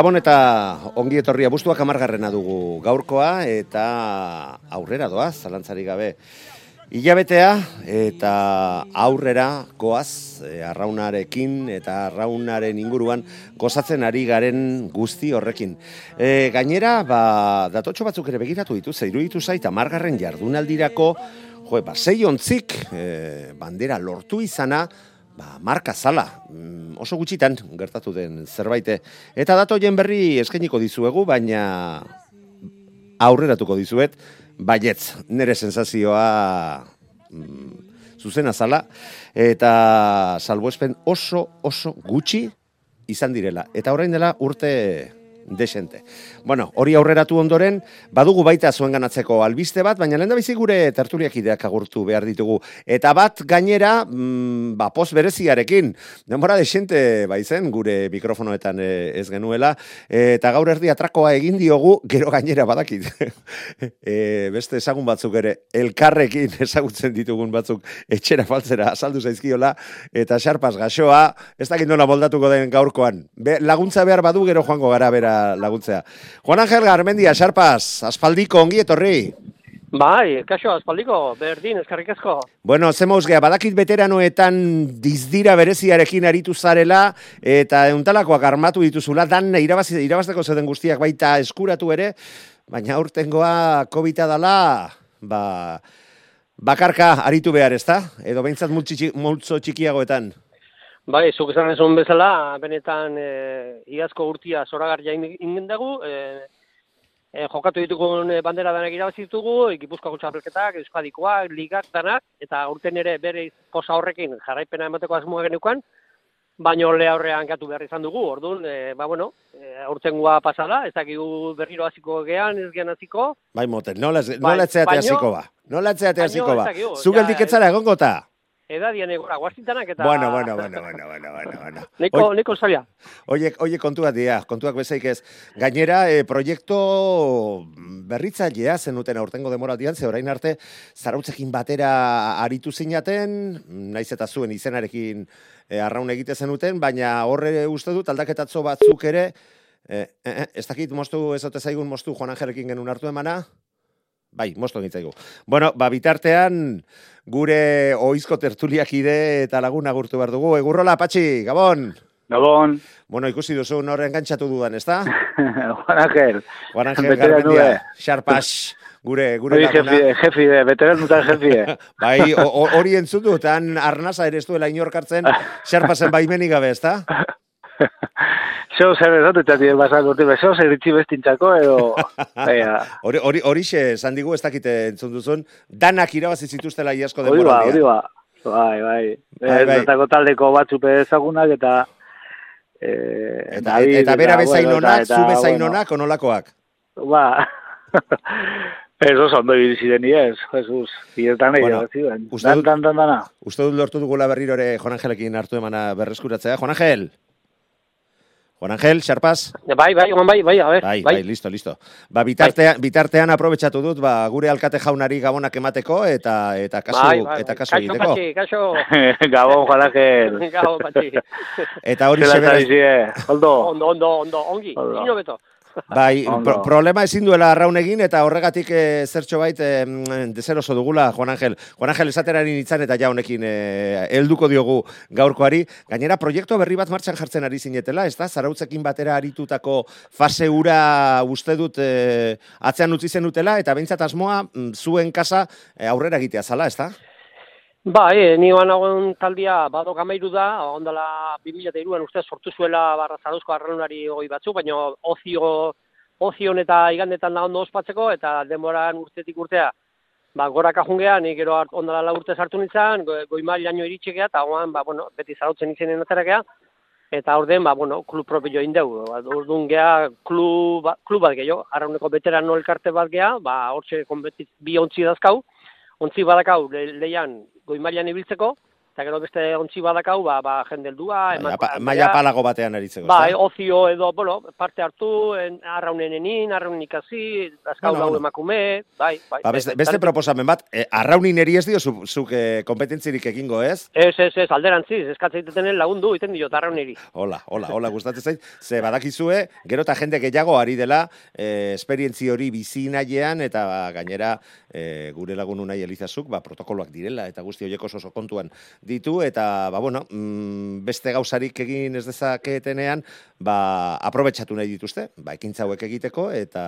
Gabon eta ongi etorria bustuak amargarrena dugu gaurkoa eta aurrera doaz, zalantzari gabe. Ilabetea eta aurrera goaz e, arraunarekin eta arraunaren inguruan gozatzen ari garen guzti horrekin. E, gainera, ba, datotxo batzuk ere begiratu ditu, zeiru ditu zait, amargarren jardunaldirako, jo, ba, zei ontzik e, bandera lortu izana, ba, marka zala, mm, oso gutxitan gertatu den zerbaite. Eta datoien berri eskainiko dizuegu, baina aurreratuko dizuet, baietz, nire sensazioa mm, zuzena zala, eta salbuespen oso, oso gutxi izan direla. Eta orain dela urte desente. Bueno, hori aurreratu ondoren, badugu baita zuen ganatzeko albiste bat, baina lehen bizi gure tertuliak ideak agurtu behar ditugu. Eta bat gainera, mm, ba, poz bereziarekin, denbora desente baizen gure mikrofonoetan eh, ez genuela, eta gaur erdi atrakoa egin diogu, gero gainera badakit. e, beste ezagun batzuk ere, elkarrekin ezagutzen ditugun batzuk etxera faltzera azaldu zaizkiola, eta xarpas gaxoa, ez dakit nola moldatuko den gaurkoan. Be, laguntza behar badu gero joango gara bera laguntzea. Juan Angel Garmendia, xarpas, aspaldiko ongi etorri. Bai, kaixo, aspaldiko, berdin, eskarrik asko. Bueno, zemauz geha, badakit veteranoetan dizdira bereziarekin aritu zarela, eta euntalakoak armatu dituzula, dan irabazi, irabazteko zeden guztiak baita eskuratu ere, baina aurtengoa covid dala, ba, bakarka aritu behar, ezta? Edo behintzat multzo multzo txikiagoetan. Bai, zuk esan ezun bezala, benetan e, iazko urtia zoragarria ingen dugu, e, e, jokatu ditugun e, bandera danak irabazi ditugu, Gipuzkoako txapelketak, Euskadikoak, ligak danak, eta urten ere bere posa horrekin jarraipena emateko asmoa genukan, baino le aurrean gatu behar izan dugu, orduan, e, ba bueno, e, aurtengua pasada, ez dakigu berriro hasiko gean, ez gean hasiko. Bai, moten, nola, Bai, nola etzeate baino- hasiko ba? Nola etzeate hasiko ba? Zugeldik ja, etzara egongo ta? Edadian egora, guazintanak eta... Bueno, bueno, bueno, bueno, bueno, bueno, bueno. Neko, Oi- neko zaila. Oiek, oiek kontuak dira, kontuak bezaik ez. Gainera, e, proiektu berritzailea zenuten aurtengo demoraldian, ze orain arte, zarautzekin batera aritu zinaten, naiz eta zuen izenarekin e, arraun egite zenuten, baina horre uste dut aldaketatzo batzuk ere, e, e, ez dakit mostu, ez ote zaigun mostu Juan Angelekin genuen hartu emana, Bai, mosto egitzaigu. Bueno, ba, bitartean, gure oizko tertuliak ide eta lagun agurtu behar dugu. Egurrola, Patxi, Gabon! Gabon, Bueno, ikusi duzu horre engantzatu dudan, ezta? Juan Ángel. Juan Angel Garmendia, eh. Xarpas, gure, gure Hori laguna. jefi, jefi de, veteran dutan jefi de. Bai, hori entzun dut, han arnasa ere ez duela inorkartzen, Xarpasen baimenik gabe, ezta? Zeo zer esatetati basak urte, zeo zer itxi bestintzako, edo... Baina, Hori, hori, horixe, esan digu, ez dakite entzun duzun, danak irabazi zituztela iazko hori ba, hori ba. Bai, bai. Bai, bai. Taldeko batzupe ezagunak eta... Eh, Eta, David, eta bera bueno, bezain onak, eta- zu eta, bezain bueno, onak, onolakoak. Ba... Ez oso ondo ziren ez, Jesus. Ietan egin, Bueno, bueno, Dan, dan, dan, dana. Uste dut lortu dugula berriro ere Juan Angelekin hartu emana berreskuratzea. Juan Angel! Juan Angel, xarpaz? Bai, bai, Juan, bai, bai, a ber, Bai, bai, listo, listo. Ba, bitartean, bitartean aprobetxatu dut, ba, gure alkate jaunari gabonak emateko eta eta kasu, bai, bai, eta kasu kaixo, egiteko. Patxi, kaixo, Gabon, Juan Angel. gau, patxi. Eta hori Oldo. Ondo, ondo, ondo, ongi, Ondo. beto. bai, pro- problema ezin duela arraun egin eta horregatik e, zertxo bait e, dezeroso dugula, Juan Angel. Juan Angel esaterari nintzen eta ja honekin e, helduko diogu gaurkoari. Gainera, proiektu berri bat martxan jartzen ari zinetela, ez da? Zarautzekin batera aritutako fase ura uste dut e, atzean utzi zenutela eta behintzat asmoa mm, zuen kasa e, aurrera egitea zala, ez da? Bai, e, ni nagoen taldia badok amairu da, ondala 2002an uste sortu zuela barra zaruzko arraunari hoi batzu, baina ozio, ozion eta igandetan da ondo ospatzeko, eta denboran urtetik urtea, ba, goraka jungea, nik gero ondala la urte sartu nintzen, go, goi mailaino iritxekea, eta oan, ba, bueno, beti zarautzen izenen aterakea, eta orden, ba, bueno, klub propio indeu, ba, orduan gea, klub, ba- klub bat gehiago, arrauneko veterano elkarte bat gea, ba, hortxe konbeti bi ontzi dazkau, ontzi badakau le, leian goi mailan ibiltzeko, eta gero beste ontzi badakau, ba, ba jende heldua, Maila, emakume- pa- maila palago batean aritzeko, ez da? ozio edo, bueno, parte hartu, en, arraunen enin, arraunen ikasi, azkau Bueno, bueno, emakume, bai, bai. Ba, beste, beste proposamen bat, e, arraunin eri ez dio zu- zuk e, kompetentzirik egingo, ez? Ez, ez, ez, alderantziz, eskatzen ditenen lagundu, iten dio, arrauneri. Hola, hola, hola, gustatzen zait. Ze badakizue, gero eta jende gehiago ari dela, e, esperientzi hori bizi nahiean, eta ba, gainera e, gure lagun unai elizazuk, ba, protokoloak direla, eta guzti horiek oso kontuan ditu, eta, ba, bueno, mm, beste gauzarik egin ez dezaketenean, ba, aprobetxatu nahi dituzte, ba, ekintza hauek egiteko, eta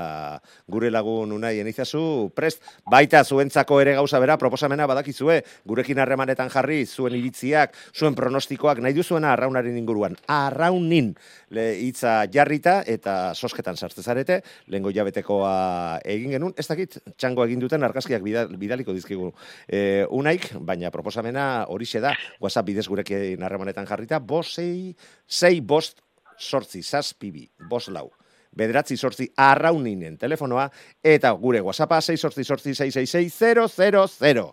gure lagun unai enizazu, prest, baita zuentzako ere gauza bera, proposamena badakizue, gurekin harremanetan jarri, zuen iritziak, zuen pronostikoak, nahi duzuena arraunaren inguruan. Arraunin hitza jarrita eta sosketan sartze zarete, lehengo jabetekoa egin genuen, ez dakit, txango egin duten argazkiak bidal, bidaliko dizkigu e, unaik, baina proposamena horixe da, WhatsApp bidez gurekin harremanetan jarrita, bost, sei, sei, bost, sortzi, zazpibi, bost lau bederatzi sortzi arrauninen telefonoa, eta gure WhatsAppa 6 sortzi sortzi 666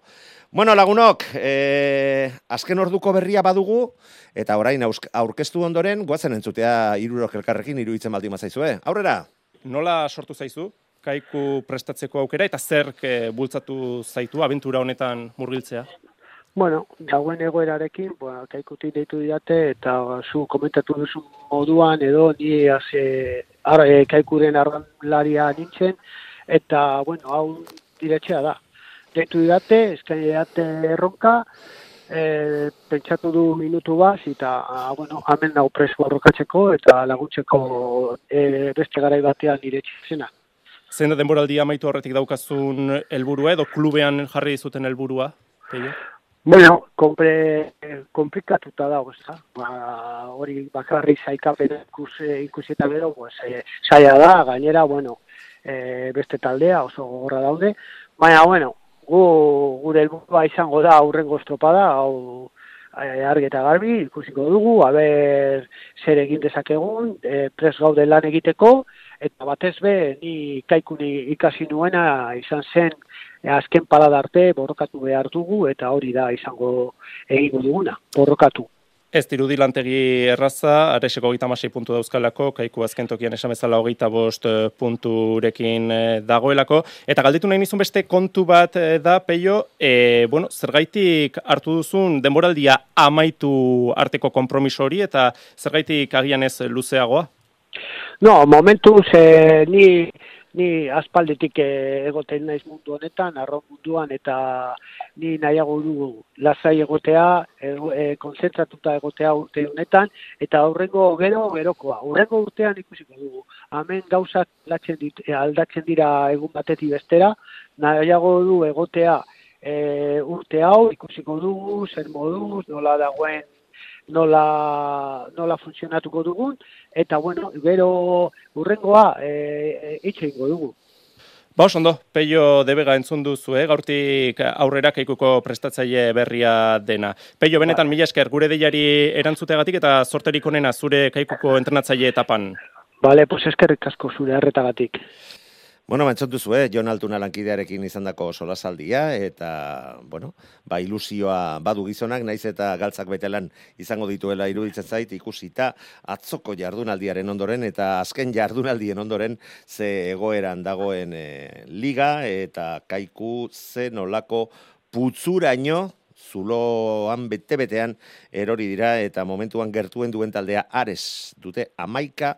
Bueno, lagunok, eh, azken orduko berria badugu, eta orain aurkeztu ondoren, guazen entzutea irurok elkarrekin iruditzen baldin mazaizue. Aurrera! Nola sortu zaizu? Kaiku prestatzeko aukera eta zer eh, bultzatu zaitu abentura honetan murgiltzea? Bueno, dagoen egoerarekin, ba, kaikuti deitu didate, eta zu komentatu duzu moduan, edo ni haze, ar, e, kaikuren arranlaria nintzen, eta, bueno, hau diretxea da. Deitu didate, eskaini didate erronka, e, pentsatu du minutu bat, eta, ah, bueno, hemen nau preso borrokatzeko, eta laguntzeko e, beste garai batean iretxezena. Zein da denboraldia amaitu horretik daukazun helburua edo klubean jarri zuten helburua? Peio? Bueno, kompre, komplikatuta da? Ba, hori bakarri zaikapen ikus, ikusi eta gero, pues, e, saia da, gainera, bueno, e, beste taldea oso gogorra daude, baina, bueno, gu, gure helburua izango da aurrengo estropada, hau e, argi eta garbi, ikusiko dugu, aber zer egin dezakegun, e, pres gaude lan egiteko, eta batez be, ni kaikuni ikasi nuena izan zen azken parada arte borrokatu behar dugu, eta hori da izango egingo duguna, borrokatu. Ez dirudi lantegi erraza, areseko hogeita amasei puntu dauzkalako, kaiku azken tokian esan bezala hogeita bost eh, punturekin eh, dagoelako. Eta galditu nahi nizun beste kontu bat eh, da, peio, e, bueno, zergaitik hartu duzun denboraldia amaitu arteko konpromiso hori, eta zergaitik agian ez luzeagoa? No, momentuz eh, ni ni aspalditik eh, egoten naiz mundu honetan, arro munduan eta ni nahiago du lasai egotea, e, e, konzentratuta egotea urte honetan eta aurrengo gero gerokoa. Aurrengo urtean ikusiko dugu. Hemen gauzak dit, eh, aldatzen dira egun batetik bestera, nahiago du egotea e, urte hau ikusiko dugu, zer moduz, nola dagoen nola, nola funtzionatuko dugun, eta bueno, gero urrengoa e, e, itxe ingo dugu. Ba, ondo, Peio Debega entzun duzu, eh? gaurtik aurrera kaikuko prestatzaile berria dena. Peio, benetan mila esker gure deiari erantzuteagatik eta sorterik onena zure kaikuko entrenatzaile etapan. Bale, pues eskerrik asko zure harretagatik. Bueno, mantzot duzu, eh? Jon Altuna lankidearekin izandako solasaldia, eta, bueno, ba, ilusioa badu gizonak, naiz eta galtzak betelan izango dituela iruditzen zait, ikusita atzoko jardunaldiaren ondoren, eta azken jardunaldien ondoren, ze egoeran dagoen eh, liga, eta kaiku ze nolako putzuraino, zuloan bete-betean erori dira, eta momentuan gertuen duen taldea ares dute amaika,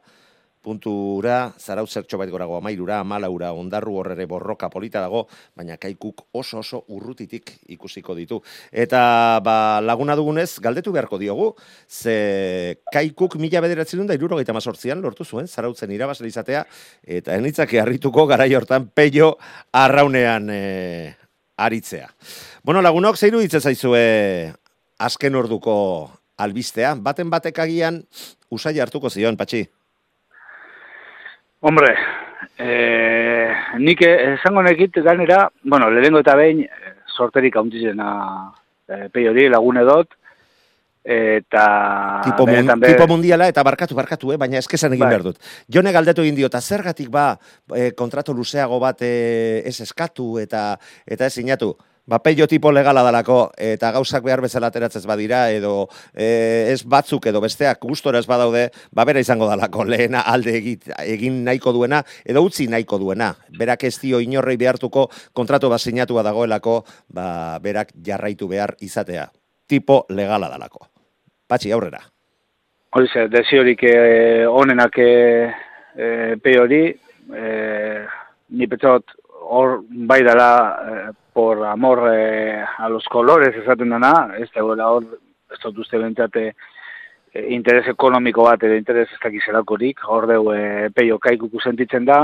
puntura, zarau zertxo bait gorago amairura, amalaura, ondarru horrere borroka polita dago, baina kaikuk oso oso urrutitik ikusiko ditu. Eta ba, laguna dugunez, galdetu beharko diogu, ze kaikuk mila bederatzen da irurogeita mazortzian lortu zuen, zarautzen irabazle izatea, eta enitzake harrituko gara hortan peio arraunean e, aritzea. Bueno, lagunok, zeiru ditzen zaizue azken orduko albistea, baten batek agian usai hartuko zion, patxi. Hombre, eh, nik esango nekit ganera, bueno, lehengo eta behin, eh, sorterik hauntzizena eh, pei hori lagune dut, eta... Tipo, mun, be- tipo mundiala eta barkatu, barkatu, eh? baina eskesan egin Bai. behar dut. Jone galdetu egin diota, zergatik ba eh, kontratu luzeago bat eh, ez eskatu eta eta ez sinatu? Ba, peio tipo legala dalako, eta gauzak behar bezala ateratzez badira, edo eh, ez batzuk edo besteak gustora ez badaude, ba, bera izango dalako, lehena alde egit, egin nahiko duena, edo utzi nahiko duena. Berak ez dio inorrei behartuko kontratu bat sinatua dagoelako, ba, berak jarraitu behar izatea. Tipo legala dalako. Patxi, aurrera. Hori ze, desiorik eh, onenak eh, pe hori, eh, ni petzot hor bai dela eh, por amor eh, a los colores esaten dana, ez dagoela hor, ez dut uste bentate eh, interes ekonomiko bat edo interes ez dakizelakorik, hor deu eh, peio kaikuku sentitzen da,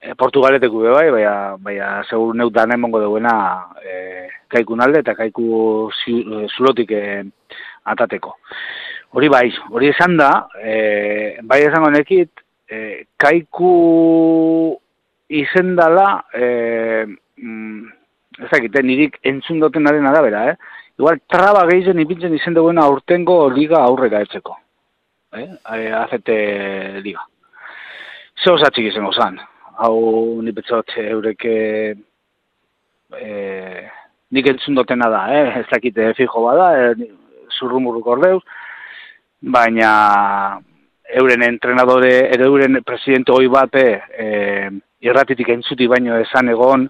eh, Portugaleteku be bai, baina, baina segur neut dan emongo duena eh, kaikun alde eta kaiku ziu- eh, zulotik eh, atateko. Hori bai, hori esan da, e, bai esango nekit, e, kaiku izendala, e, mm, ez dakit, eh, nirik entzun dutenaren arabera, eh? Igual traba gehien ipintzen izen aurtengo liga aurrera etzeko. Eh? E, azete liga. Ze osatxik izango zan. Hau nipetzot eureke e, nik entzun dutena da, eh? ez dakit eh, fijo bada, e, zurrumurruk ordeuz, baina euren entrenadore, edo euren presidente hoi bate e, irratitik entzuti baino esan egon,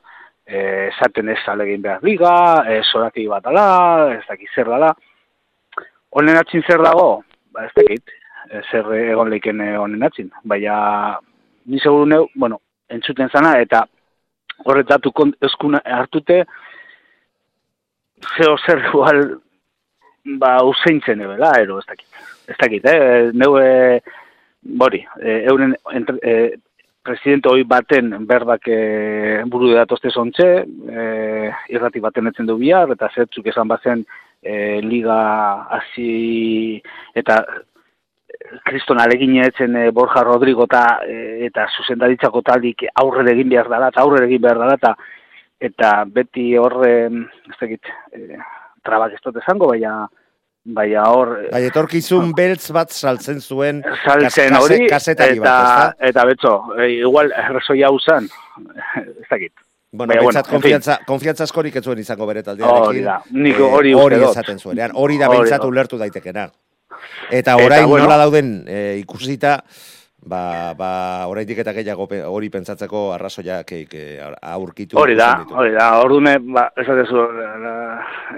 e, esaten ez alegin behar liga, e, zorati bat ala, ez dakit zer dala. Honen atzin zer dago? Ba ez dakit, e, zer egon leiken e, honen atzin. Baina, ni seguru neu, bueno, entzuten zana, eta horretatu eskuna hartute, zeo zer igual, ba, useintzen ebela, ero, ez dakit. Ez dakit, eh? Neu, bori, euren entre, e, presidente hoi baten berbak e, buru datozte zontxe, e, irrati baten etzen du bihar, eta zertzuk esan bazen e, liga hasi eta kriston alegin etzen e, Borja Rodrigo eta, e, eta zuzendaritzako taldik aurre egin behar dela, eta aurre egin behar dela, eta, eta beti horre, ez dakit, e, trabak ez dut esango, baina, baina hor, Bai, etorkizun beltz bat saltzen zuen saltzen hori, kazetari eta, bat, ezta? eta betxo, e, igual errezoi hau zan, ez dakit. Bueno, Baina, bueno, en konfiantza, konfiantza askorik ez zuen izango bere. Hori da, nik Eh, hori uste hori esaten zuenean, hori da behintzat ulertu daitekena. Eta orain bueno. nola dauden e, ikusita, ba, ba, oraindik eta gehiago hori pentsatzeko arrazoiak aurkitu. Hori da, hori da, ordune, ba, ez dezu,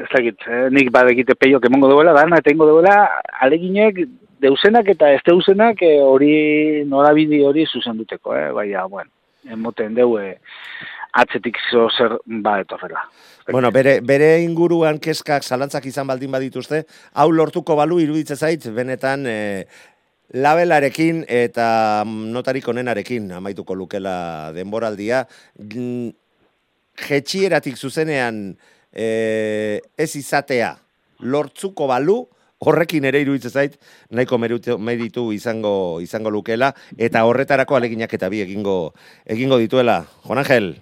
ez dakit, eh, nik badekite peiok emongo duela, dana, eta ingo duela, aleginek, deusenak eta ez deusenak eh, hori norabidi hori zuzenduteko, eh? baina, bueno, emoten deu, eh, atzetik zo zer ba etorrela. Bueno, bere, bere inguruan kezkak zalantzak izan baldin badituzte, hau lortuko balu iruditzen zait, benetan e, labelarekin eta notarik onenarekin amaituko lukela denboraldia. Mm, Jetxieratik zuzenean e, ez izatea lortzuko balu, horrekin ere iruditzen zait, nahiko meritu izango izango lukela, eta horretarako aleginak eta bi egingo egingo dituela. Juan Angel,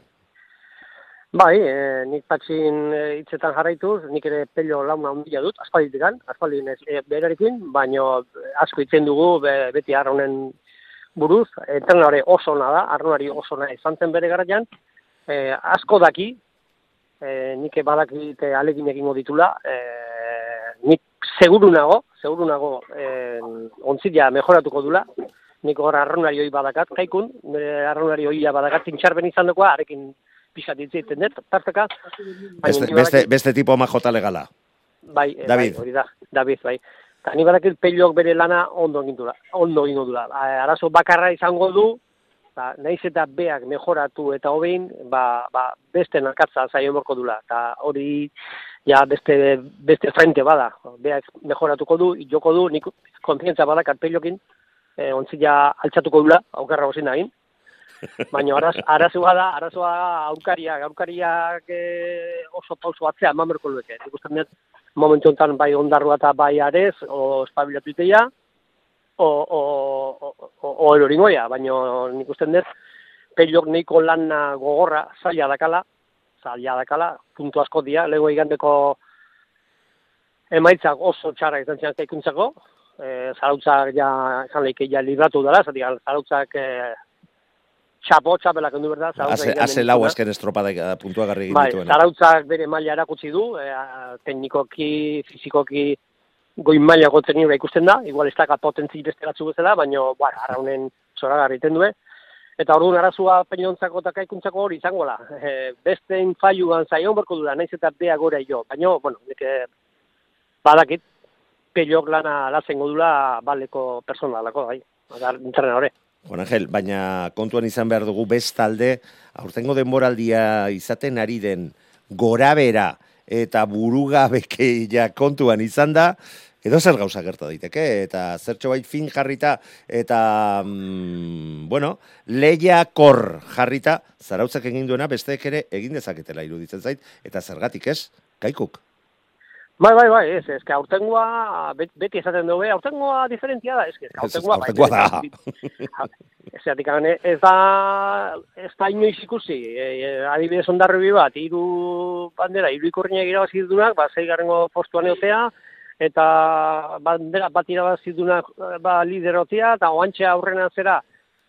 Bai, e, nik patxin e, hitzetan jarraituz, nik ere pello launa handia dut, aspalditik ez e, berarekin, baino asko itzen dugu, be, beti arronen buruz, entrenare oso ona da, arnulari oso ona izan zen bere garaian, e, asko daki, e, nik badakit alegin egingo ditula, e, nik seguru nago, seguru nago, e, ontzila mejoratuko dula, nik hor arraunari hoi badakat, kaikun, nire arraunari hoia badakat, tintxarben izan dukoa, arekin pixat ditzen dut, tarteka. Beste, beste, beste tipo majota legala. Bai, eh, David. bai, hori da, David, bai. Eta ni badakit peilok bere lana ondo egin dula, ondo egingo dula. Arazo bakarra izango du, ba, naiz eta beak mejoratu eta hobein, ba, ba, beste nakatza zaio morko dula. Eta hori, ja, beste, beste frente bada. Beak mejoratuko du, joko du, nik konfientza badakat peilokin, e, ontzila altxatuko dula, aukerra gozin egin. Baina araz, arazoa da, arazoa aurkariak, aurkariak e, oso pauso atzea eman berko lueke. Ikusten dut, momentu honetan bai ondarrua eta bai arez, o espabilatu iteia, o, o, o, o, o eroringoia, baina nik usten dut, peilok neiko lana gogorra, zaila dakala, zaila dakala, puntu asko dira, lego igandeko emaitzak oso txarra izan zian kaikuntzako, e, zarautzak ja, esan leike ja libratu dela, zati zarautzak e, txapo, txapelak endu berda, Haze, haze lau azken estropada eh, puntua garri egin Bai, dituena. zarautzak bere maila erakutsi du, e, teknikoki, fizikoki, goin maila gotzen nire ikusten da, igual ez daka potentzi beste batzu bezala, baina, ba, arraunen zoragarri iten due. Eta orduan arazua peniontzako eta kaikuntzako hori izango la. E, bestein faiuan zaion berko dura, naiz eta bea gora jo. Baina, bueno, nik eh, badakit, pelok lana lazengo dula baleko personalako, bai. Entrenadore. Juan Angel, baina kontuan izan behar dugu bestalde, aurtengo denboraldia izaten ari den gorabera eta burugabekeia kontuan izan da, edo zer gauza gerta daiteke, eta zertxo bait fin jarrita, eta, mm, bueno, lehiakor jarrita, zarautzak egin duena besteek ere egin dezaketela iruditzen zait, eta zergatik ez, kaikuk. Bai, bai, bai, ez, ez, aurtengoa, bet, beti esaten dugu, aurtengoa diferentzia da, ez, aurtengoa, bai, aurtengoa da. Ez, zatik, ez da, ez da inoiz ikusi, e, e, adibidez ondarri bat, hiru bandera, hiru ikurriak irabazi dunak, ba, zeigarrengo postuan eotea, eta bandera bat irabazi dunak, ba, liderotia, eta oantxe aurrena zera,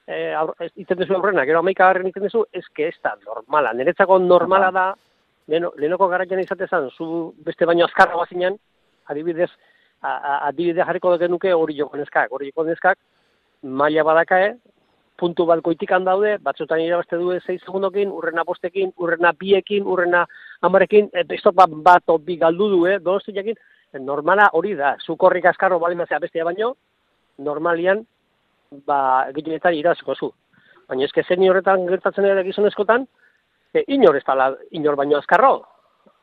e, aur, ez, iten duzu aurrena, gero amaika aurren iten duzu, ez que ez da normala, niretzako normala da, leno, lehenoko garaian izatezan, zu beste baino azkarra bazinen, adibidez, a, a, adibidez jarriko duke nuke hori joko neskak, hori joko neskak, maila badakae, puntu bat goitikan daude, batzutan irabazte du 6 segundokin, urrena bostekin, urrena biekin, urrena amarekin, ez bat bat bi galdu du, eh, donostiakin, normala hori da, zukorrik askarro bali mazea bestia baino, normalian, ba, gehienetan irabaziko zu. Baina eske zen horretan gertatzen ere gizonezkotan, e, inor ez dala, inor baino azkarro.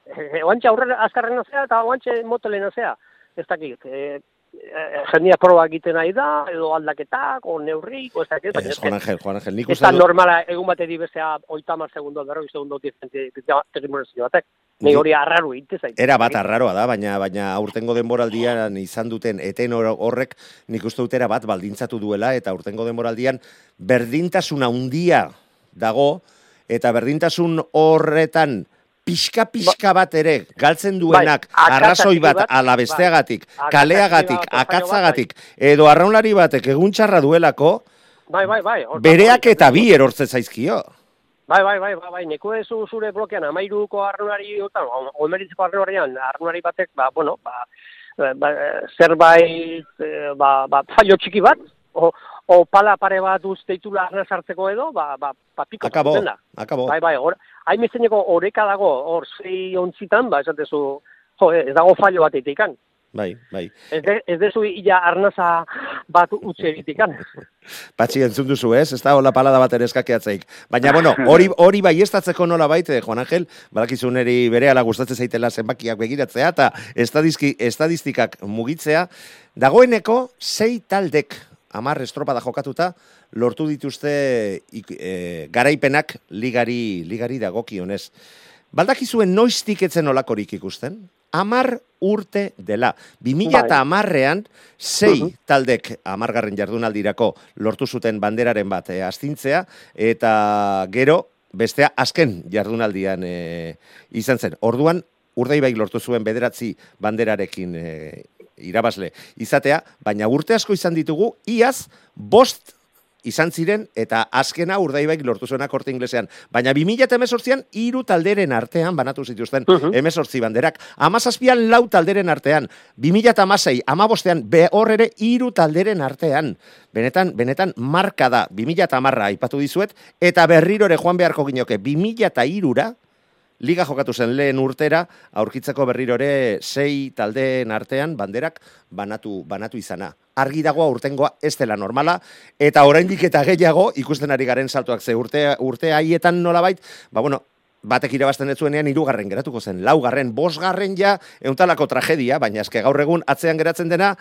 E, oantxe aurrera azkarrena zea eta oantxe motelena zea. Ez dakit, e, e, jendia proba egiten nahi da, edo aldaketak, o neurrik, o ez dakit, Ez, Juan Angel, Juan Angel, nik Ez uste da dut... normala egun bateri bestea oitamar segundo, berroi segundo tekimorazio batek. Nei Ni- hori arraru egite zait. Era bat arraroa da, baina baina aurtengo denboraldian izan duten eten hor- horrek nik uste dut era bat baldintzatu duela eta aurtengo denboraldian berdintasun handia dago eta berdintasun horretan pixka-pixka bat ere galtzen duenak Bai, arrazoi bat bat, ala besteagatik, bai. kaleagatik, Akatsa txiki bat, akatzagatik, edo arraunlari batek egun txarra duelako, Bai, bai, bai. bereak eta bi erortze zaizkio. Bai, bai, bai, bai, bai, neko ez zure blokean, amairuko arrunari, otan, omeritzeko arrunarian, arrunari batek, ba, bueno, ba, eh, ba, eh, zerbait, eh, ba, ba, fallo txiki bat, o, o pala pare bat usteitura arna sartzeko edo, ba, ba, ba piko Akabo, da. akabo. Bai, bai, hor, hainbezeneko oreka dago, hor, zei ontzitan, ba, esatezu, jo, ez dago fallo bat eitikan. Bai, bai. Ez, de, ez dezu ila arnaza bat utxe egitikan. Patxi entzun duzu, ez? Ez da hola palada bat ere eskakeatzeik. Baina, bueno, hori hori bai estatzeko nola baite, Juan Angel, badakizu neri bere ala gustatzen zaitela zenbakiak begiratzea, eta estadistikak mugitzea, dagoeneko sei taldek amar estropada jokatuta, lortu dituzte e, garaipenak ligari, ligari dagokionez. Baldakizuen noiztik etzen olakorik ikusten? Amar urte dela. 2000 eta amarrean, sei Mhm. taldek amargarren jardunaldirako lortu zuten banderaren bat e, astintzea, eta gero, bestea azken jardunaldian e, izan zen. Orduan, urdeibaik lortu zuen bederatzi banderarekin e, irabazle izatea, baina urte asko izan ditugu, iaz, bost izan ziren, eta azkena urdaibaik lortu zuena korte inglesean. Baina 2018an hiru talderen artean banatu zituzten Mhm. emezortzi banderak. Amazazpian lau talderen artean, 2006 amabostean be hor ere hiru talderen artean. Benetan, benetan marka da 2010a aipatu dizuet, eta berriro ere joan beharko ginoke 2003ra, Liga jokatu zen lehen urtera, aurkitzeko berriro ere sei taldeen artean banderak banatu, banatu izana. Argi dagoa urtengoa ez dela normala, eta oraindik eta gehiago ikusten ari garen saltuak ze urte, urte haietan nolabait, ba bueno, batek irabazten ez zuenean hirugarren geratuko zen, laugarren, bosgarren ja, euntalako tragedia, baina eske gaur egun atzean geratzen dena,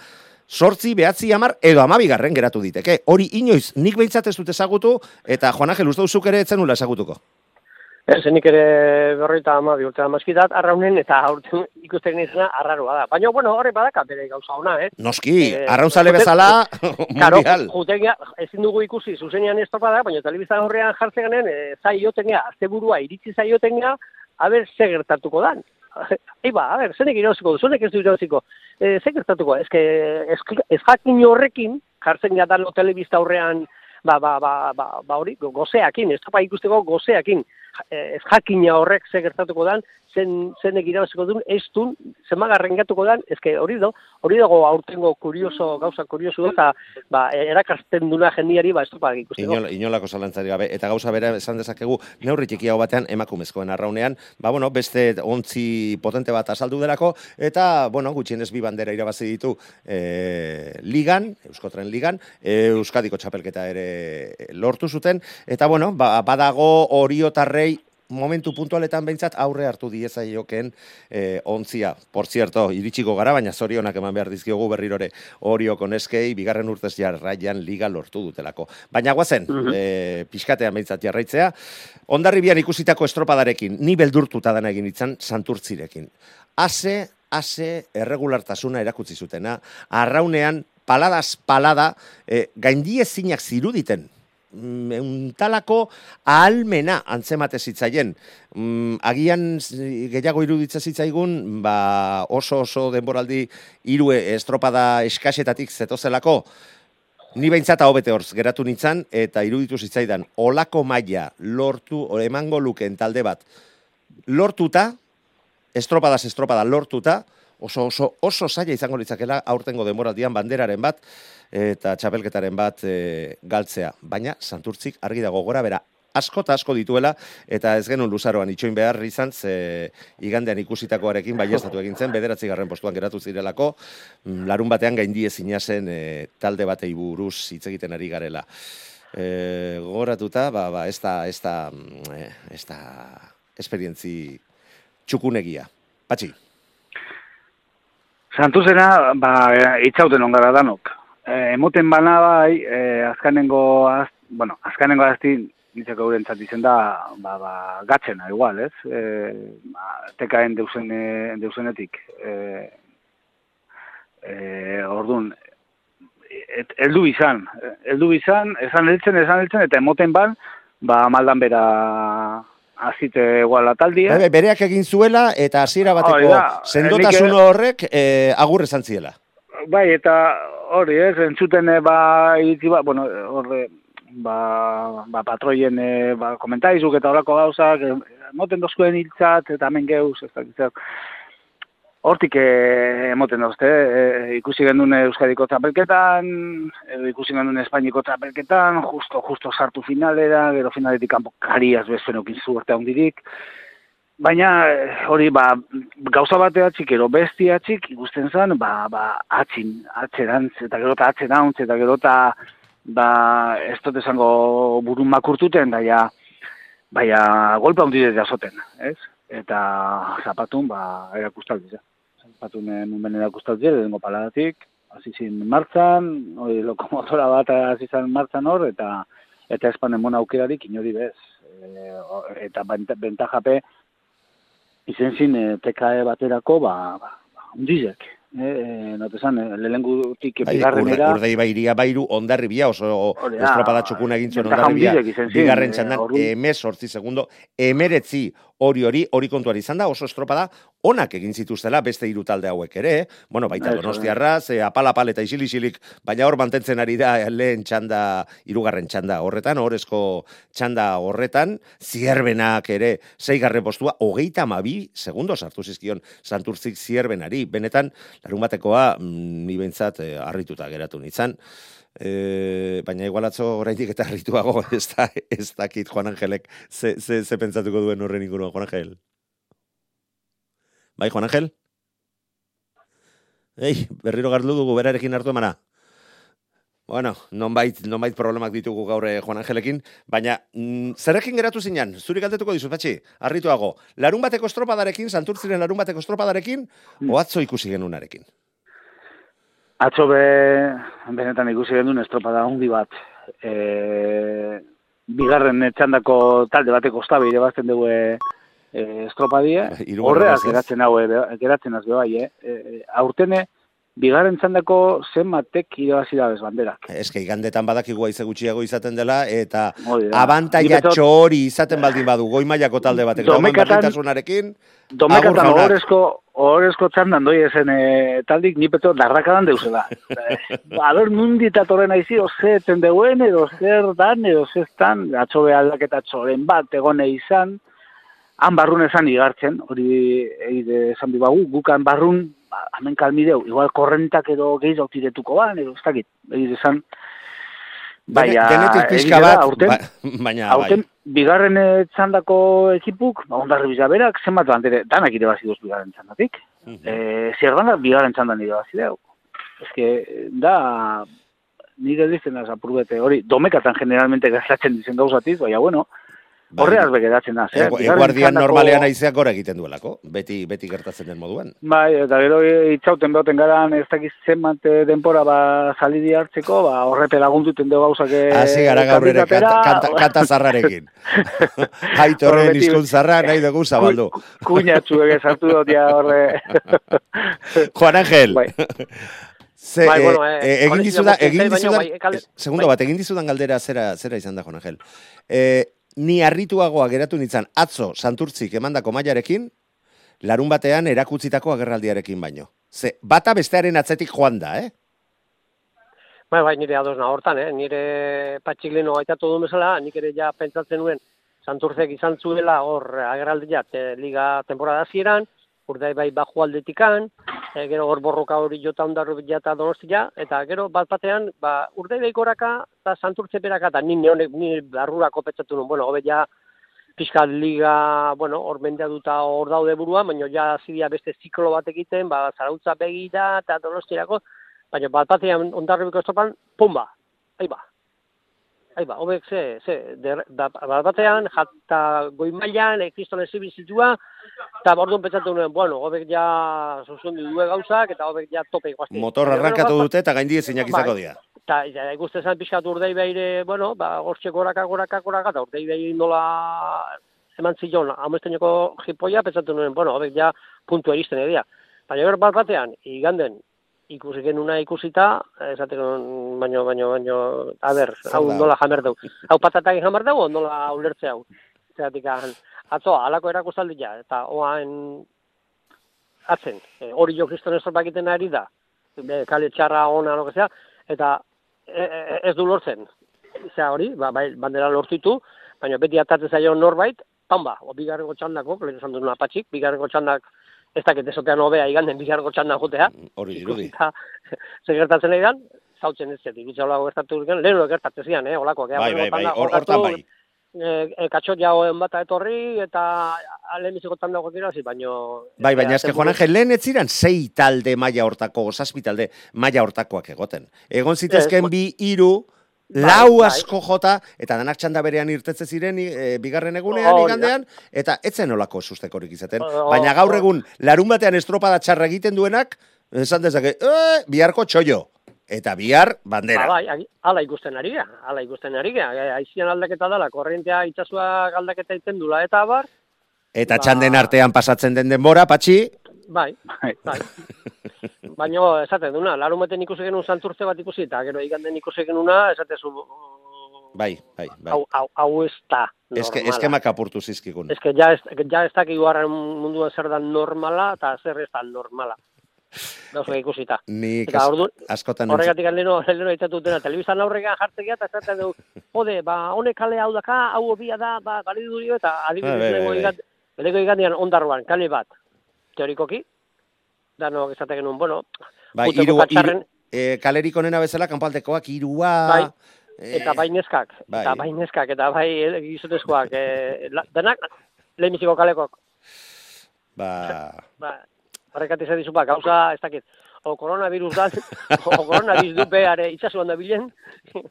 sortzi, behatzi, amar, edo amabigarren geratu diteke. Hori inoiz, nik behintzat ez dut ezagutu, eta Juan Angel, uste duzuk ere etzen nula ezagutuko. Ez, nik ere berroita ama bi urte amazkidat, arraunen eta aurten ikusten izena arraroa da. Baina, bueno, horre badaka bere gauza ona, eh? Noski, Eh, arraunzale bezala, Karo, mundial. jutegia, ezin dugu ikusi zuzenean estropada, baina telebizan horrean jartzen genen, e, zaiotenea, asteburua iritsi zaiotenea, haber ze gertatuko dan. Eiba, a ber, zenek irauziko zenek ez du irauziko. E, ze gertatuko, ez, ez, ez jakin horrekin, jartzen gara telebista horrean, ba, ba, ba, ba, ba hori, go- gozeakin, ez topa ikusteko gozeakin, Eh, ez jakina horrek ze gertatuko dan, zen, zenek irabaziko duen, ez duen, zemagarren gatuko dan, ezke hori do, hori dago aurtengo kurioso, gauza kurioso, eta ba, erakartzen duna jendiari, ba, ez topa ikusteko. Inola, inolako zalantzari gabe. Eta gauza bera esan dezakegu, neurri txikiago batean emakumezkoen arraunean, ba, bueno, beste ontzi potente bat azaldu delako, eta, bueno, gutxienez bi bandera irabazi ditu e, ligan, Euskotren ligan, e, Euskadiko txapelketa ere lortu zuten, eta, bueno, ba, badago oriotarrei momentu puntualetan behintzat aurre hartu diezaioken eh, ontzia. Por cierto, iritsiko gara, baina zorionak eman behar dizkiogu berrirore orio koneskei, bigarren urtez jarraian liga lortu dutelako. Baina guazen, eh, pixkatean behintzat jarraitzea, ondarribian ikusitako estropadarekin, ni beldurtuta dana egin itzan santurtzirekin. Ase, ase erregulartasuna erakutsi zutena, arraunean paladaz palada, eh, gaindiezinak ziruditen, mm, untalako ahalmena antzemate zitzaien. Mm, agian gehiago iruditza zitzaigun, ba oso oso denboraldi hiru estropada eskasetatik zetozelako, Ni behintzat hau bete horz, geratu nintzan, eta iruditu zitzaidan, olako maila lortu, emango luken talde bat, lortuta, estropadas estropada lortuta, oso oso oso zaila izango litzakela aurtengo denboraldian banderaren bat eta txapelketaren bat e, galtzea. Baina Santurtzik argi dago gora bera asko eta asko dituela eta ez genuen luzaroan itxoin behar izan ze igandean ikusitakoarekin baiestatu egin zen bederatzi garren postuan geratu zirelako mm, larun batean gaindi ezina zen e, talde batei buruz hitz egiten ari garela. E, gogoratuta, ba, ba, ez da, ez da, mm, eh, ez da esperientzi txukunegia. Patxi. Santuzena, ba, itxauten ongara danok. E, emoten bana bai, e, azkanengo, az, bueno, azkanengo azti, nitzeko gure izen da, ba, ba, gatzena, igual, ez? E, ba, tekaen deusen, deusenetik. E, e, orduan, et, eldu bizan, eldu bizan, esan heltzen, esan heltzen, eta emoten ban, ba, maldan bera azite igual ataldia. Be- Bereak egin zuela eta hasiera bateko da, sendotasun horrek eh, agur esan ziela. Bai, eta hori, ez, entzuten eh, ba, iritzi ba, bueno, horre, ba, ba, patroien eh, ba, komentaizuk eta horako gauzak, eh, moten dozkuen hiltzat, eta hemen geuz, ez dakit. Hortik emoten dozte, eh, ikusi gendun Euskadiko txapelketan, edo ikusi gendun Espainiko txapelketan, justo, justo sartu finalera, gero finaletik kanpo kariaz bezfenokin zuerte handirik, Baina eh, hori ba, gauza batea txik, ero bestia txik, ikusten zen, ba, ba, atzin, atzerantz, eta gero eta atzerantz, eta gero eta, ba, ez dut esango burun makurtuten, daia, baina golpe handi dut jasoten, ez? Eta zapatun, ba, erakustaldi, ja. Zapatun numen erakustaldi, lehenko paladatik, hasi zin martzan, hori lokomotora bat hasi zen martzan hor, eta eta espanen mona aukerarik inori bez. E, eta benta- bentajape, izen zin e, TKE baterako, ba, ba, ba undizek. E, e, notesan, e, lehengutik Bai, urde, bigarrenera, urdei bairia bairu ondarribia oso estropada txukuna egin zuen ondarribia. Bigarren eh, txandan orduan- emez sortzi segundo, emeretzi hori hori, hori kontuari izan da, oso estropada onak egin zituztela beste hiru talde hauek ere, bueno, baita Eso, Donostiarra, ze apal-apal eta isil-isilik, baina hor mantentzen ari da lehen txanda, hirugarren txanda horretan, horrezko txanda horretan, zierbenak ere zeigarren postua, hogeita amabi segundo sartu zizkion santurtzik zierbenari, benetan, larun batekoa, mm, ni behintzat, eh, harrituta geratu nintzen, E, baina igualatzo oraindik eta harrituago ez da ez dakit Juan Angelek ze, ze, ze pentsatuko duen horren inguruan Juan Angel. Bai, Juan Angel? Ei, berriro gardu dugu berarekin hartu emana. Bueno, nonbait, nonbait problemak ditugu gaur eh, Juan Angelekin, baina mm, zerekin geratu zinan, zuri galdetuko dizu, patxi, harrituago, larun bateko estropadarekin, santurtziren larun bateko estropadarekin, Mm. oatzo ikusi genunarekin. Atzo be, benetan ikusi genuen estropada handi bat. E, bigarren txandako talde bateko ostabe irabazten dugu e, estropadie. Hirugarren Horreaz geratzen hau, e, geratzen az bai, eh? E, aurtene, bigarren txandako zenbatek irabazi da bez banderak. Eske igandetan badakigu haize gutxiago izaten dela eta abantaiatxo Nik hori izaten baldin badu goi mailako talde batek Domekatan- Domekatan ohorezko, ohorezko txandan doi ezen e, taldik nipeto darrakadan deuzela. A ber, nundi eta aizi, oze eten deuen, edo zer dan, edo zestan, atzo be aldaketa txoren bat, egone izan, han barrun esan igartzen, hori eide esan bibagu, gukan barrun, ba, hemen kalmideu, igual korrentak edo gehiago tiretuko ban, edo ez dakit, eide esan, Baina, Denetik pixka egia da, bat, aurten, ba- baina Aurten, bai. bigarren txandako ekipuk, ba, ondarri bizaberak, zenbat bandere, danak irabazi duz bigarren txandatik. Mhm. Eh, zierbanak bigarren txandan irabazi deu. Ez que, da, nire dizten az apurbete, hori, domekatan generalmente gertatzen dizen gauzatiz, baina, bueno, Bai. Horreaz begeratzen da. Ego- Eguardian normalean aizeak gora egiten duelako, beti beti gertatzen den moduan. Bai, eta gero eh, itxauten behoten garan ez dakiz zenbat eh, denpora ba salidi hartzeko, ba horrepe lagunduten dugu gauzak eh, Hasi gara gaur ere kanta, kanta, kanta zarrarekin. Aitorren Beti- izkun zarra nahi dugu zabaldu. Kuñatxuek esartu dut ja horre. Juan Ángel. Bai. Ze, Bai, eh, bueno, eh, eh, egin dizudan, egin dizudan, bai, eh, segundo bai. bat, egin dizudan galdera zera, zera izan da, Juan Ángel. Eh, ni harrituagoa geratu nintzen atzo santurtzik emandako mailarekin, larun batean erakutzitako agerraldiarekin baino. Ze, bata bestearen atzetik joan da, eh? Bai, bai, nire ados na hortan, eh? nire patxik leheno gaitatu duen bezala, nik ere ja pentsatzen nuen Santurzek izan zuela hor ageraldiat eh, liga temporada hasieran, urdai bai baju aldetikan, eh, gero hor borroka hori jota ondarro eta donostia, eta gero bat batean, ba, urdai bai goraka eta Santurtze beraka, eta ni neonek, ni barrurako pentsatu nuen, bueno, hobe ja pixka liga, bueno, hor mendea duta hor daude buruan, baina ja zidia beste ziklo bat egiten, ba, zarautza begira eta donostirako, baina bat batean ondarribiko estropan, pumba, ahi ba. Ahi ba, hobek ze, ze, der, da, bat batean, jata goi mailan, e, kriston ezibizitua, eta orduan pentsatu nuen, bueno, hobek ja zuzendu due gauzak, eta hobek ja tope iguazti. Motor arrankatu dute eta gaindi ezinak izako dira. Eta, eta ikusten zen pixkat urdei behire, bueno, ba, hortxe goraka, goraka, goraka, eta urdei behire nola eman zion, amesteneko jipoia, pentsatu nuen, bueno, hobek ja puntu eristen edia. Baina bat batean, iganden, ikusi genuna ikusita, esateko, baino, baino, baino, a ber, hau nola jamar dugu. Hau patatak jamar dugu, nola ulertze hau. Zeratik, atzo, alako erakustaldia, eta oain atzen, e, hori jo kriston estropak ari da, be, kale txarra ona, no, sea, eta e, e, ez du lortzen. Osea, hori, ba, bai, bandera lortu ditu, baina beti atatzen zaio norbait, pamba, o bigarrengo txandako, lehen esan duen apatxik, bigarrengo txandak, ez dakit esotean hobea iganden bigarrengo txandan jotea, Hori dirudi. ikusita, ze gertatzen nahi dan, zautzen ez zetik, bitza holako gertatu ziren, lehen gertatzen zian, eh, holakoak. eh, Bai, bai, bai, jokatu, hortan bai. E, e, katxot jagoen bata etorri, eta lehenbiziko tanda jokatu irazi, baino... Bai, baina e, eske Juan Ángel lehen ez ziren sei talde maila hortako, zazpi talde maila hortakoak egoten. Egon zitezken Ez, bi Bai, lau bai. asko jota, eta danak txanda berean irtetze ziren e, bigarren egunean, da. igandean, eta etzen olako sustekorik izaten. Oh, Baina gaur oh. egun, larun batean estropada txarra egiten duenak, esan dezake, e, biharko txoio, eta bihar bandera. Ba, bai, hala ikusten ari gara, hala ikusten ari gara. Aizian aldaketa dela, korrentea itxasua aldaketa iten dula, eta bar, Eta ba- txanden artean pasatzen den denbora, patxi, bai, Bai. bai. Baina, esaten duna, larun baten ikusi genuen santurtze bat ikusi, eta gero iganden ikusi genuna, esatezu, Bai, bai, bai. Hau, hau, hau ez da Eske, normala. eskemak apurtu zizkigun. Ez que ja ez, ja ez dakigu arren munduan zer da normala eta zer ez da normala. Gauza ikusita. Nik Eta ordu, askotan horregatik leheno, leheno aitzatu dutena, telebizan aurrean jartzegia eta esaten dugu, jode, ba, honek kale hau daka, hau obia da, ba, gari durio, eta Bai, bai, adibidez bai, lego bai. Lego igandian ondarruan, kale bat, teorikoki, danok esaten genuen, bueno, Bai, hiru, patxarren- eh, kalerik onena bezala, kanpaltekoak irua... Bai, eh, eta bai neskak, bai. eta bai neskak, eta bai eh, gizonezkoak, eh, la- denak lehenbiziko kalekok. Ba, ba, horrekat izan dizu, ba, gauza, ez dakit, o koronavirus da, o koronavirus dupe, are, itxasuan da bilen, e,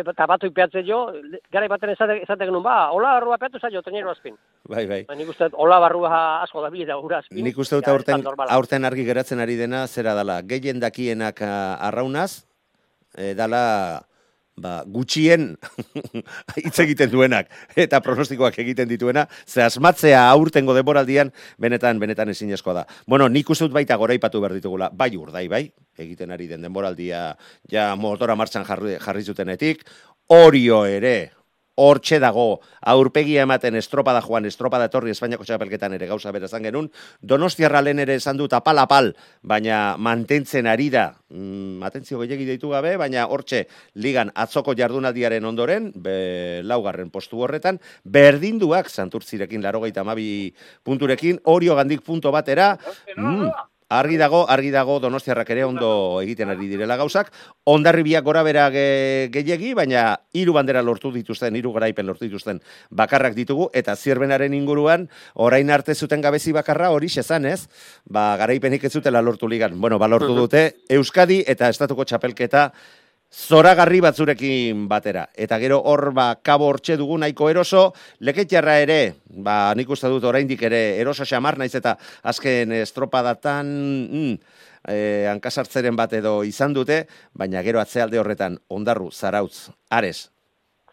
eta batu ipeatzen jo, gara baten esate, esate genuen, ba, hola barrua peatu zaio, tenero azpin. bai, bai. Ba, nik uste, hola barrua asko da bilen da gura azpin. Nik uste dut aurten, aurten argi geratzen ari dena, zera dala, gehien dakienak ah, arraunaz, e, dala, ba, gutxien hitz egiten duenak eta pronostikoak egiten dituena, ze asmatzea aurtengo denboraldian benetan benetan ezinezkoa da. Bueno, nik uste dut baita goraipatu behar ditugula, bai urdai bai, egiten ari den denboraldia ja motora martxan jarri, jarri zutenetik, Orio ere, hortxe dago, aurpegia ematen estropada joan, estropada etorri Espainiako txapelketan ere gauza bera zan genuen, Donostiarra lehen ere esan dut apal apal, baina mantentzen ari da, mm, atentzio gehiagi deitu gabe, baina hortxe ligan atzoko jardunaldiaren ondoren, be, laugarren postu horretan, berdinduak santurtzirekin larogeita amabi punturekin, Orio gandik punto batera, mm, Argi dago, argi dago Donostiarrak ere ondo egiten ari direla gauzak. Ondarribiak gora bera ge, gehiegi, baina hiru bandera lortu dituzten, hiru garaipen lortu dituzten bakarrak ditugu, eta zierbenaren inguruan, orain arte zuten gabezi bakarra hori xezan, ez? Ba, garaipenik ez zutela lortu ligan. Bueno, ba, lortu dute Euskadi eta Estatuko txapelketa zoragarri batzurekin batera. Eta gero hor ba kabo hortxe dugu nahiko eroso, leketjarra ere, ba nik uste dut oraindik ere eroso xamar naiz eta azken estropadatan mm, eh, hankasartzeren bat edo izan dute, baina gero atzealde horretan ondarru, zarautz, ares,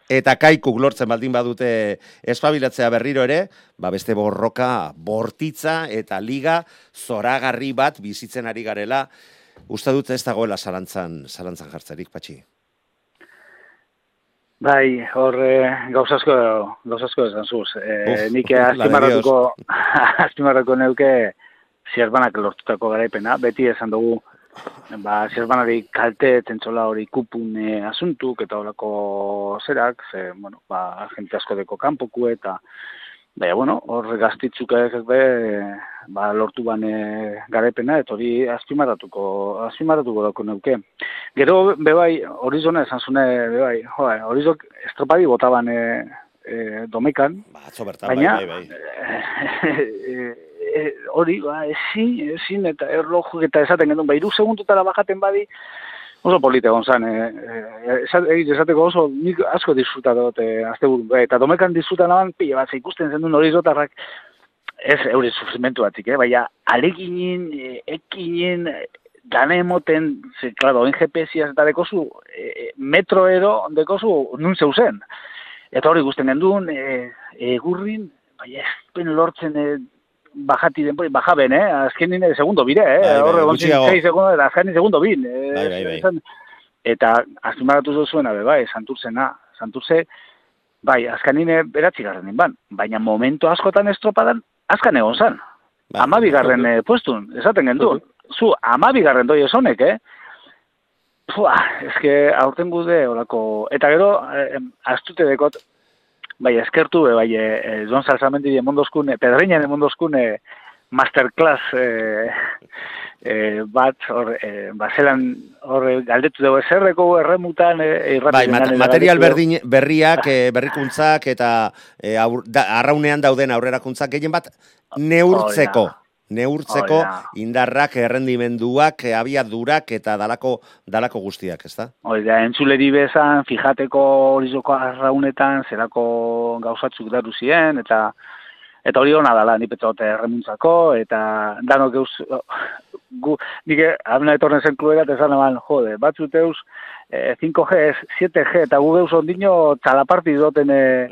eta kaikuk lortzen baldin badute espabilatzea berriro ere, ba beste borroka, bortitza eta liga zoragarri bat bizitzen ari garela, uste dut ez dagoela zalantzan, zalantzan jartzerik, patxi. Bai, hor eh, gauzasko, gauzasko esan zuz. Eh, Uf, nik azpimarratuko, azpimarratuko neuke zierbanak lortutako garaipena. Beti esan dugu, ba, zierbanari kalte tentsola hori kupun eh, asuntuk eta horako zerak, ze, bueno, ba, gente asko deko kanpoku eta Baina, bueno, hor gaztitzuk be, ba, lortu bane garaipena, eta hori azpimarratuko, azpimarratuko dauko neuke. Gero, bebai, horizona esan zune, bebai, joa, horizok estropadi botaban e, e, domekan, Ba, atzo bertan, baina, bai, bai, bai. e, e, hori, ba, ezin, ezin, eta erloju, eta esaten genuen, ba, iru segundutara bajaten badi, oso polite egon zan, e, e, esateko oso nik asko disfruta dut e, azte eta domekan disfruta naban, pila bat, ikusten zen duen horizotarrak, ez eure sufrimentu batik, eh? baina aleginin, e, ekinin, e, dane emoten, ze, klaro, oin GPS-iaz eta dekozu, e, metro edo dekozu nun zeuzen. Eta hori ikusten gendun, e, egurrin, baina ez ben lortzen e, bajati denpori, bajaben, eh? Azken nire segundo bire, eh? Bai, bai, Horre, sei segundo, eta azken segundo bin. Eh? Bai, bai, bai. Eta azpimarratu zuena, be, bai, santurzena. Santurze, bai, azkanine beratzi garren ban, baina momentu askotan estropadan, azkan egon zan. Ba, amabigarren eh, puestun, esaten gendu. Zu, amabigarren doi esonek, eh? Pua, eske aurten gude olako... Eta gero, eh, astute dekot, bai, eskertu, be, bai, eh, eh, Joan Salsamendi emondozkun, eh, Pedreñan emondozkun, eh, masterclass eh, eh, bat, hor, eh, bazelan, hor, eh, galdetu dugu, zerreko erremutan, eh, irrati Bai, mat material berdin, berriak, eh, berrikuntzak eta eh, aur, da, arraunean dauden aurrerakuntzak gehien bat neurtzeko. Hori Neurtzeko Hori da. indarrak, errendimenduak, abiadurak eta dalako, dalako guztiak, ezta? Hori da, entzuleri bezan, fijateko horizoko arraunetan, zerako gauzatzuk daru ziren, eta eta hori hona dala, ni petzote erremuntzako, eta danok eus, gu, nik abena etorren zen kluera, eta esan eman, jode, batzut eus, eh, 5G, 7G, eta gu eus ondino txalaparti doten, eh,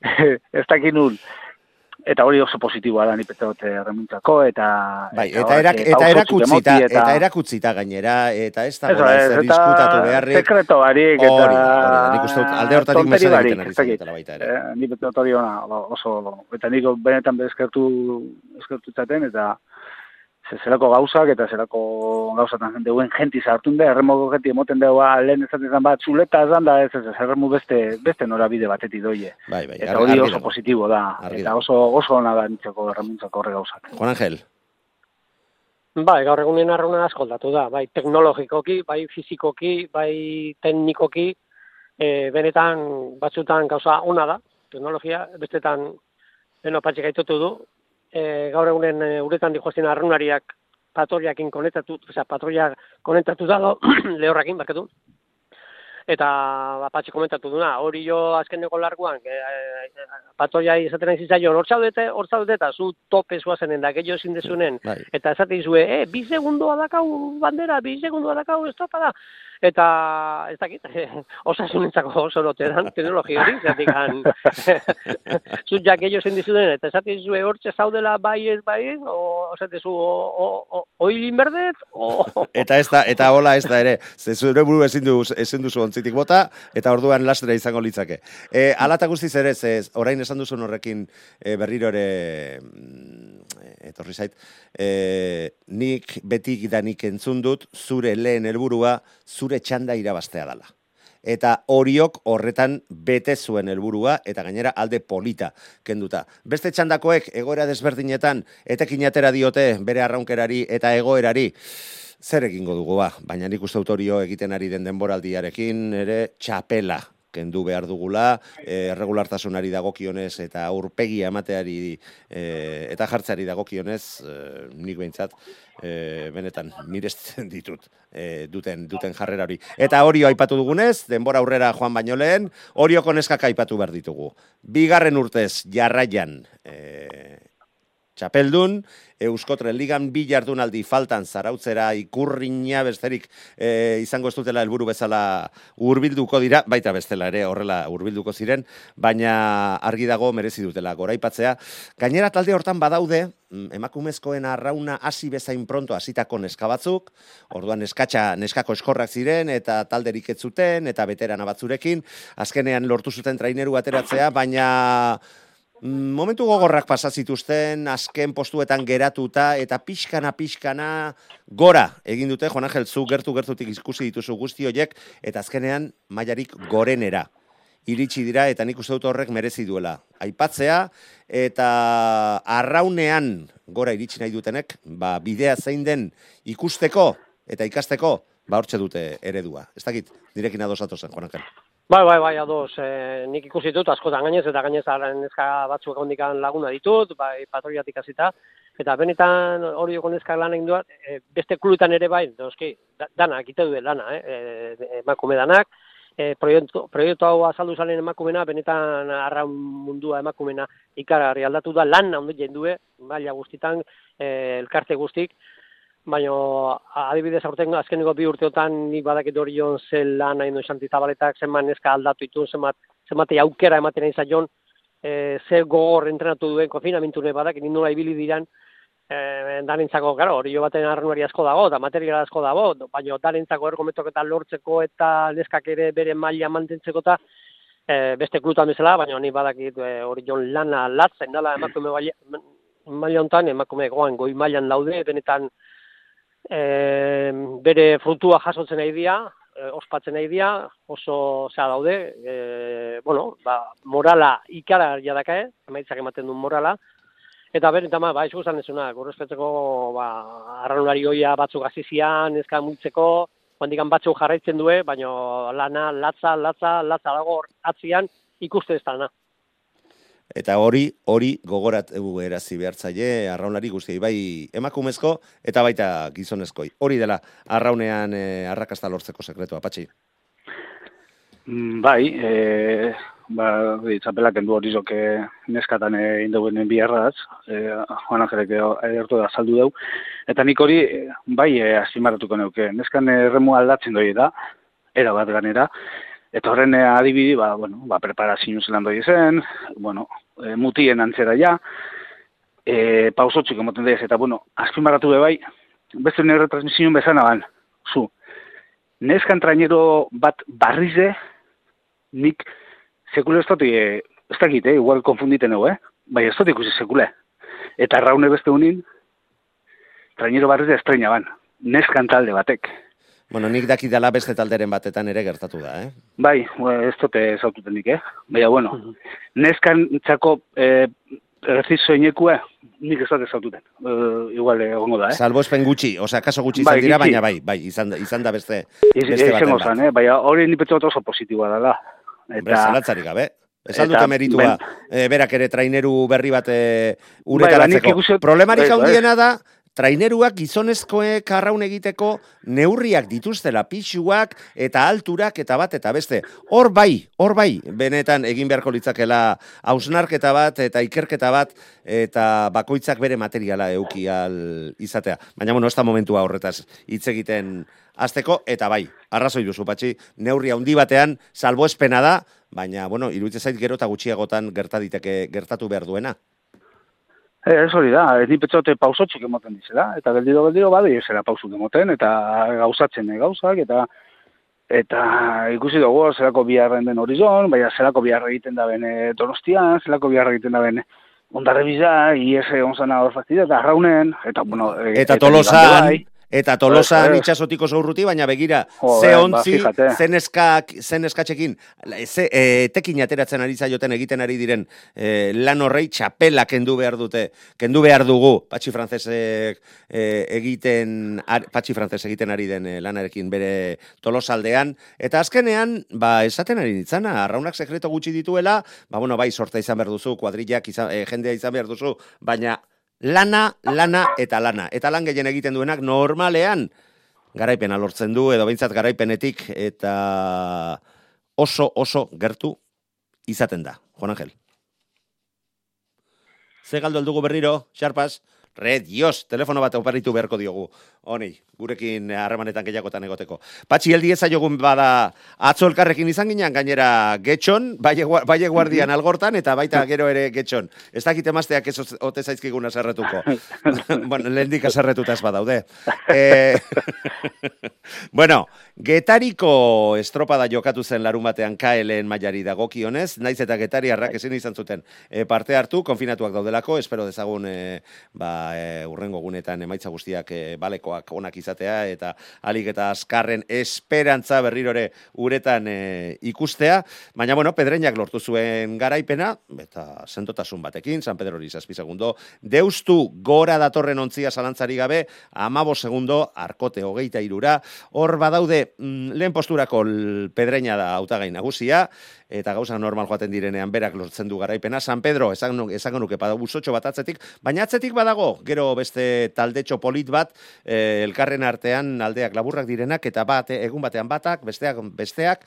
ez dakin nun. Eta hori oso positiboa da nipete dute erremuntzako, eta... Bai, eta eta, erak, eh, eta erakutzita, emoti, eta erakutzita gainera, eta ez da ezer eta diskutatu beharrik. sekreto barik, eta... Hori hori nik uste alde hortatik barik, egiten ari ez zaretela baita ere. Eh, bete dut hori ona, oso, eta nik benetan bezkertu, eskertu zaten, eta zelako gauzak eta zelako gauzatan deuen jenti sartun da, erremoko jenti emoten deua lehen ezaten zen bat, zuleta esan da, ez ez, ez, erremu beste, beste norabide batetik doie. Bai, bai, Eta hori oso positibo da, Argi eta oso, oso ona da nintzeko erremuntzako horre gauzak. Juan Angel, Bai, gaur egunen arruna asko aldatu da, bai teknologikoki, bai fizikoki, bai teknikoki, e, benetan batzutan gauza ona da, teknologia, bestetan beno patxik gaitutu du, e, gaur egunen e, uretan dihoazten arrunariak patroiakin konektatu, osea, patroia konektatu dago, lehorrakin, barkatu, eta ba, patxi komentatu duna, hori jo azkeneko larguan, e, e, patroiai esaten nahi zitzaion, hor zaudete, hor zaudete, eta zu tope zuazenen, da gehiago ezin dezunen, bai. eta esaten izue, eh, bi segundoa dakau bandera, bi segundoa dakau estropada, eta ez dakit, osasunentzako oso loteran teknologi hori, zertik han, zut ja gehiago dizuden, eta esaten izue hortxe zaudela bai ez bai ez, o esaten zu, o, o, o, oilin berdet, o, Eta ez da, eta hola ez da ere, zure buru ezin, du, ezin duzu ontzitik bota, eta orduan lastra izango litzake. E, alata guztiz ere, ze orain esan duzun horrekin e, berriro ere mm, etorri zait, e, nik betik da nik entzun dut, zure lehen helburua zure txanda irabaztea dala. Eta horiok horretan bete zuen helburua eta gainera alde polita kenduta. Beste txandakoek egoera desberdinetan etekin atera diote bere arraunkerari eta egoerari zer egingo dugu ba, baina nik uste dut egiten ari den denboraldiarekin ere txapela kendu behar dugula, e, regulartasunari dagokionez eta aurpegia emateari e, eta jartzeari dagokionez, e, nik behintzat, benetan miresten ditut duten duten jarrera hori. Eta hori aipatu dugunez, denbora aurrera joan baino lehen, horioko neskak aipatu behar ditugu. Bigarren urtez jarraian txapeldun, Euskotre Ligan bi jardunaldi faltan zarautzera ikurriña besterik e, izango ez dutela helburu bezala hurbilduko dira, baita bestela ere horrela hurbilduko ziren, baina argi dago merezi dutela goraipatzea. Gainera talde hortan badaude, mm, emakumezkoen arrauna hasi bezain pronto hasitako neska batzuk, orduan neskatxa, neskako eskorrak ziren eta talderik ez zuten eta veterana batzurekin, azkenean lortu zuten traineru ateratzea, baina Momentu gogorrak pasa zituzten, azken postuetan geratuta, eta pixkana, pixkana, gora egin dute, Juan Angel, zu gertu gertutik ikusi dituzu guzti horiek, eta azkenean mailarik gorenera iritsi dira, eta nik uste dut horrek merezi duela. Aipatzea, eta arraunean gora iritsi nahi dutenek, ba, bidea zein den ikusteko eta ikasteko, ba, hortxe dute eredua. Ez dakit, direkin ados atozen, Juan Angel. Bai, bai, bai, ados, e, nik ikusi dut askotan gainez, eta gainez neska batzuk ondikan laguna ditut, bai, patroiatik hasita, eta benetan hori joko neska lan egin duat, e, beste kluetan ere bai, noski, da, danak, ite du lana, eh, e, emakume danak, e, proiektu, proiektu hau azaldu zalen emakumena, benetan arraun mundua emakumena ikarari aldatu da, lan handi jendue, maila guztitan, e, elkarte guztik, baina adibidez aurten azkeneko bi urteotan ni badakit hori jon ze lan hain xanti zabaletak zenbat neska aldatu ditun, zenbat, zenbat aukera ematen nahi zaion, e, ze gogor entrenatu duen konfinamintune badakit nola ibili diran, e, darentzako, claro, hori jo baten arnuari asko dago, eta materiala asko dago, baina darentzako ergometok eta lortzeko eta neskak ere bere maila mantentzeko eta e, beste klutan bezala, baina ni badakit e, hori lana latzen dela emakume maila hontan, emakume goan goi mailan daude, benetan e, bere frutua jasotzen nahi dira, e, ospatzen nahi dira, oso zea daude, e, bueno, ba, morala ikara jadakae, emaitzak ematen duen morala, eta benetan, ba, ez guztan ezuna, gorrezpetzeko, ba, arranulari hoia batzuk azizian, ezka multzeko, handikan batzuk jarraitzen due, baina lana, latza, latza, latza dago atzian, ikuste ez dana. Eta hori, hori gogorat erazi behartzaile arraunari guztiei, bai emakumezko eta baita gizonezkoi. Hori dela arraunean e, arrakasta lortzeko sekretua, patxi. Mm, Bai, e, ba, txapelak endu hori zoke neskatan egin duguen biharraz, e, Juan Angelek edertu da saldu deu, eta nik hori, bai, e, azimaratuko neuke, neskan erremu aldatzen doi da, era bat ganera, Eta horren eh, adibidi, ba, bueno, ba, preparazio zelan doi zen, bueno, e, mutien antzera ja, e, pausotxuk emoten daiz, eta bueno, azpimarratu be bai, beste nire retransmisioen bezana ban, zu, neskan trainero bat barrize, nik sekule ez dut, e, ez dakit, eh, igual konfunditen egu, eh? bai ez dut ikusi sekule. Eta raune beste unin, trainero barrize estreina ban, neskan talde batek. Bueno, nik daki dela beste talderen batetan ere gertatu da, eh? Bai, ez dute zaututen nik, eh? Baina, bueno, neskan txako eh, errezizo inekue, nik ez dute zaututen. Eh, igual egongo da, eh? Salbo espen gutxi, osea, kaso gutxi Bai, izan dira, gutxi. baina bai, bai, izan, da- izan da beste, Iz, beste baten izango bat. eh? Baina hori ni pentsa oso positiboa dela. Hombre, zalantzarik gabe. Esan eta dute meritua, ben- eh, berak ere traineru berri bat eh, Bai, ba, uretaratzeko. ikusi- Problemarik bai, bai. handiena da, traineruak gizonezkoek arraun egiteko neurriak dituztela pixuak eta alturak eta bat eta beste. Hor bai, hor bai, benetan egin beharko litzakela hausnarketa bat eta ikerketa bat eta bakoitzak bere materiala euki al izatea. Baina, bueno, ez da momentua horretaz hitz egiten azteko, eta bai, arrazoi duzu, patxi, neurri handi batean salboespena da, baina, bueno, iruditzen zait gero eta gutxiagotan gerta diteke gertatu behar duena. Eh, ez hori da, ez ni petxote pausotxik emoten dizela, eta geldiro geldiro badi zera pausuk emoten, eta gauzatzen eh, gauzak, eta eta ikusi dugu zelako biharren den horizon, baina zelako biharra egiten da bene donostian, zelako biharra egiten da bene ondarre biza, IES onzana hor faktida, eta arraunen, eta, bueno... eh, Eta Igande tolosan. Eta tolosan Ez, ez. itxasotik oso urruti, baina begira, Joder, ze ba, ontzi, fíjate. zen, eskak, zen eskatxekin, ze e, tekin ateratzen ari zaioten egiten ari diren e, lan horrei txapela kendu behar dute, kendu behar dugu, patxi frantzesek e, egiten, ar, patxi frantzes egiten ari den e, lanarekin bere tolosaldean, eta azkenean, ba, esaten ari nitzana, arraunak sekreto gutxi dituela, ba, bueno, bai, sorta izan behar duzu, kuadrillak izan, e, jendea izan behar duzu, baina lana, lana eta lana. Eta lan gehien egiten duenak normalean garaipena lortzen du, edo behintzat garaipenetik, eta oso, oso gertu izaten da. Juan Angel. Ze galdu heldugu berriro, xarpas, Red, Dios, telefono bat oparitu beharko diogu. Honi, gurekin harremanetan gehiagotan egoteko. Patxi heldi ezaiogun bada atzo elkarrekin izan ginen, gainera getxon, baie, gua- baie guardian algortan, eta baita gero ere getxon. Ez dakit emazteak ez ote zaizkigun aserretuko. bueno, lehendik aserretuta ez badaude. Eh, bueno, Getariko estropada jokatu zen larun batean KLN mailari dagokionez, naiz eta Getariarrak ezin izan zuten eh, parte hartu, konfinatuak daudelako, espero dezagun eh, ba, eh, urrengo gunetan emaitza guztiak eh, balekoak onak izatea, eta alik eta azkarren esperantza berrirore uretan eh, ikustea, baina bueno, pedreinak lortu zuen garaipena, eta sentotasun batekin, San Pedro hori segundo, deustu gora datorren ontzia zalantzari gabe, amabo segundo, arkote hogeita irura, hor badaude lehen posturako pedreina da hautagai nagusia, eta gauza normal joaten direnean berak lortzen du garaipena. San Pedro, esan, nu- esango nuke badago bat atzetik, baina atzetik badago, gero beste taldetxo polit bat, eh, elkarren artean aldeak laburrak direnak, eta bat, egun batean batak, besteak, besteak,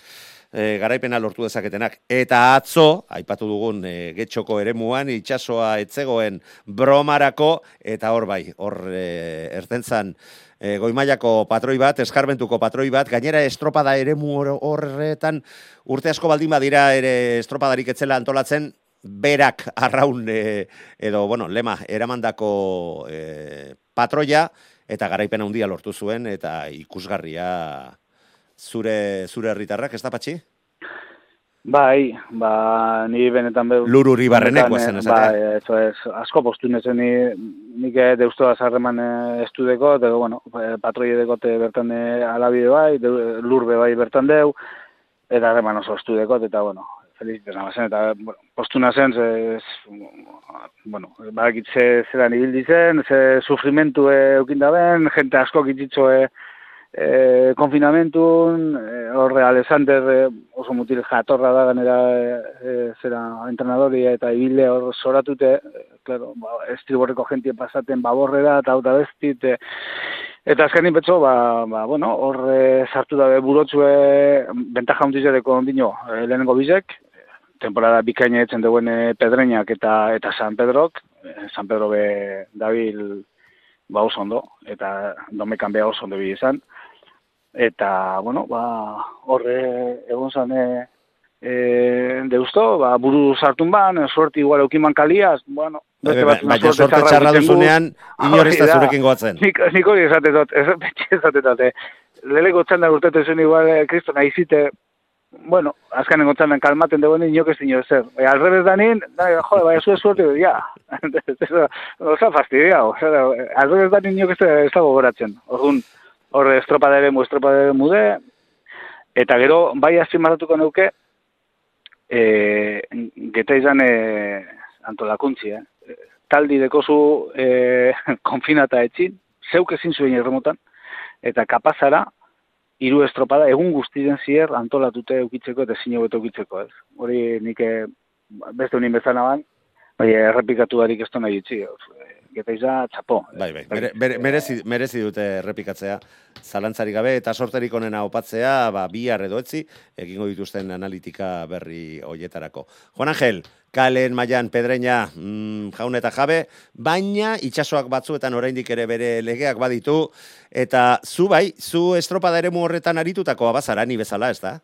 e, garaipena lortu dezaketenak. Eta atzo, aipatu dugun e, getxoko eremuan, itxasoa etzegoen bromarako, eta hor bai, hor e, ertentzan e, goimaiako patroi bat, eskarbentuko patroi bat, gainera estropada eremu hor- horretan urte asko baldin badira ere estropadarik etzela antolatzen, berak arraun e, edo, bueno, lema eramandako e, patroia, eta garaipena handia lortu zuen, eta ikusgarria zure zure herritarrak, ez da patxi? Bai, ba, ni benetan behu... Lur Uribarrenekoa benetan, zen eh, esatea. Bai, eso es, asko postu nezen ni, nik deustu azarreman eh, estudeko, eta, bueno, eh, patroi edekote bertan eh, alabide bai, de, lurbe bai bertan deu, eta harreman oso estudeko, eta, bueno, feliz dena zen, eta, bueno, postu nazen, ze, bueno, badakit ze zeran ibildi zen, ze sufrimentu eh, eukinda ben, jente asko kitzitzo eh, e, konfinamentun, e, horre Alexander e, oso mutil jatorra da ganera e, e, zera entrenadori eta ibile hor zoratute, e, claro, ba, estriborreko jentie pasaten baborrera eta hau da bestit, e, eta azkenin betxo, ba, ba, bueno, hor e, sartu dabe burotzue bentaja huntizateko ondino e, lehenengo bizek, temporada bikaina etzen duen Pedreñak eta eta San Pedrok, San Pedro be dabil ba oso ondo, eta domekan beha oso ondo bi izan. Eta, bueno, ba, horre egon zan e, e, deusto, ba, buru sartun ban, suerte igual eukiman kaliaz, bueno, beste Ba- batzuna Baina suerte sorte txarra txarra egiten du. duzunean, inor ez da Hori da. zurekin goatzen. Nik, nik hori esate dut, ez betxe esate dut, eh. leleko txanda urtetu zen igual, eh, kristo nahi zite, bueno, azkanen txandan kalmaten dagoen inok ez dino ezer. E, al revés da nien, da, jode, bai, zuen suerte, ja. Osa fastidia, osa, al revés da nien inok ez, dago goratzen. Orduan, horre estropadere mu, estropadere mude, eta gero, bai azpimarratuko neuke, e, geta izan e, antolakuntzi, eh? taldi dekozu e, konfinata etxin, zeuk ezin zuen erremotan, eta kapazara, hiru estropada egun guztien zier antolatute eukitzeko eta ezin hobeto eukitzeko, ez. Hori nik eh, beste unin bezala ban, bai errepikatu barik ez nahi utzi. Eh, Geta iza, txapo. Bai, bai, mere, mere, merezi, merezi dute errepikatzea zalantzari gabe eta sorterik onena opatzea, ba, bihar edo etzi, egingo dituzten analitika berri hoietarako. Juan Angel, kalen mailan pedreina mm, jaun eta jabe, baina itsasoak batzuetan oraindik ere bere legeak baditu, eta zu bai, zu estropada eremu horretan aritutakoa bazara, ni bezala, ez da?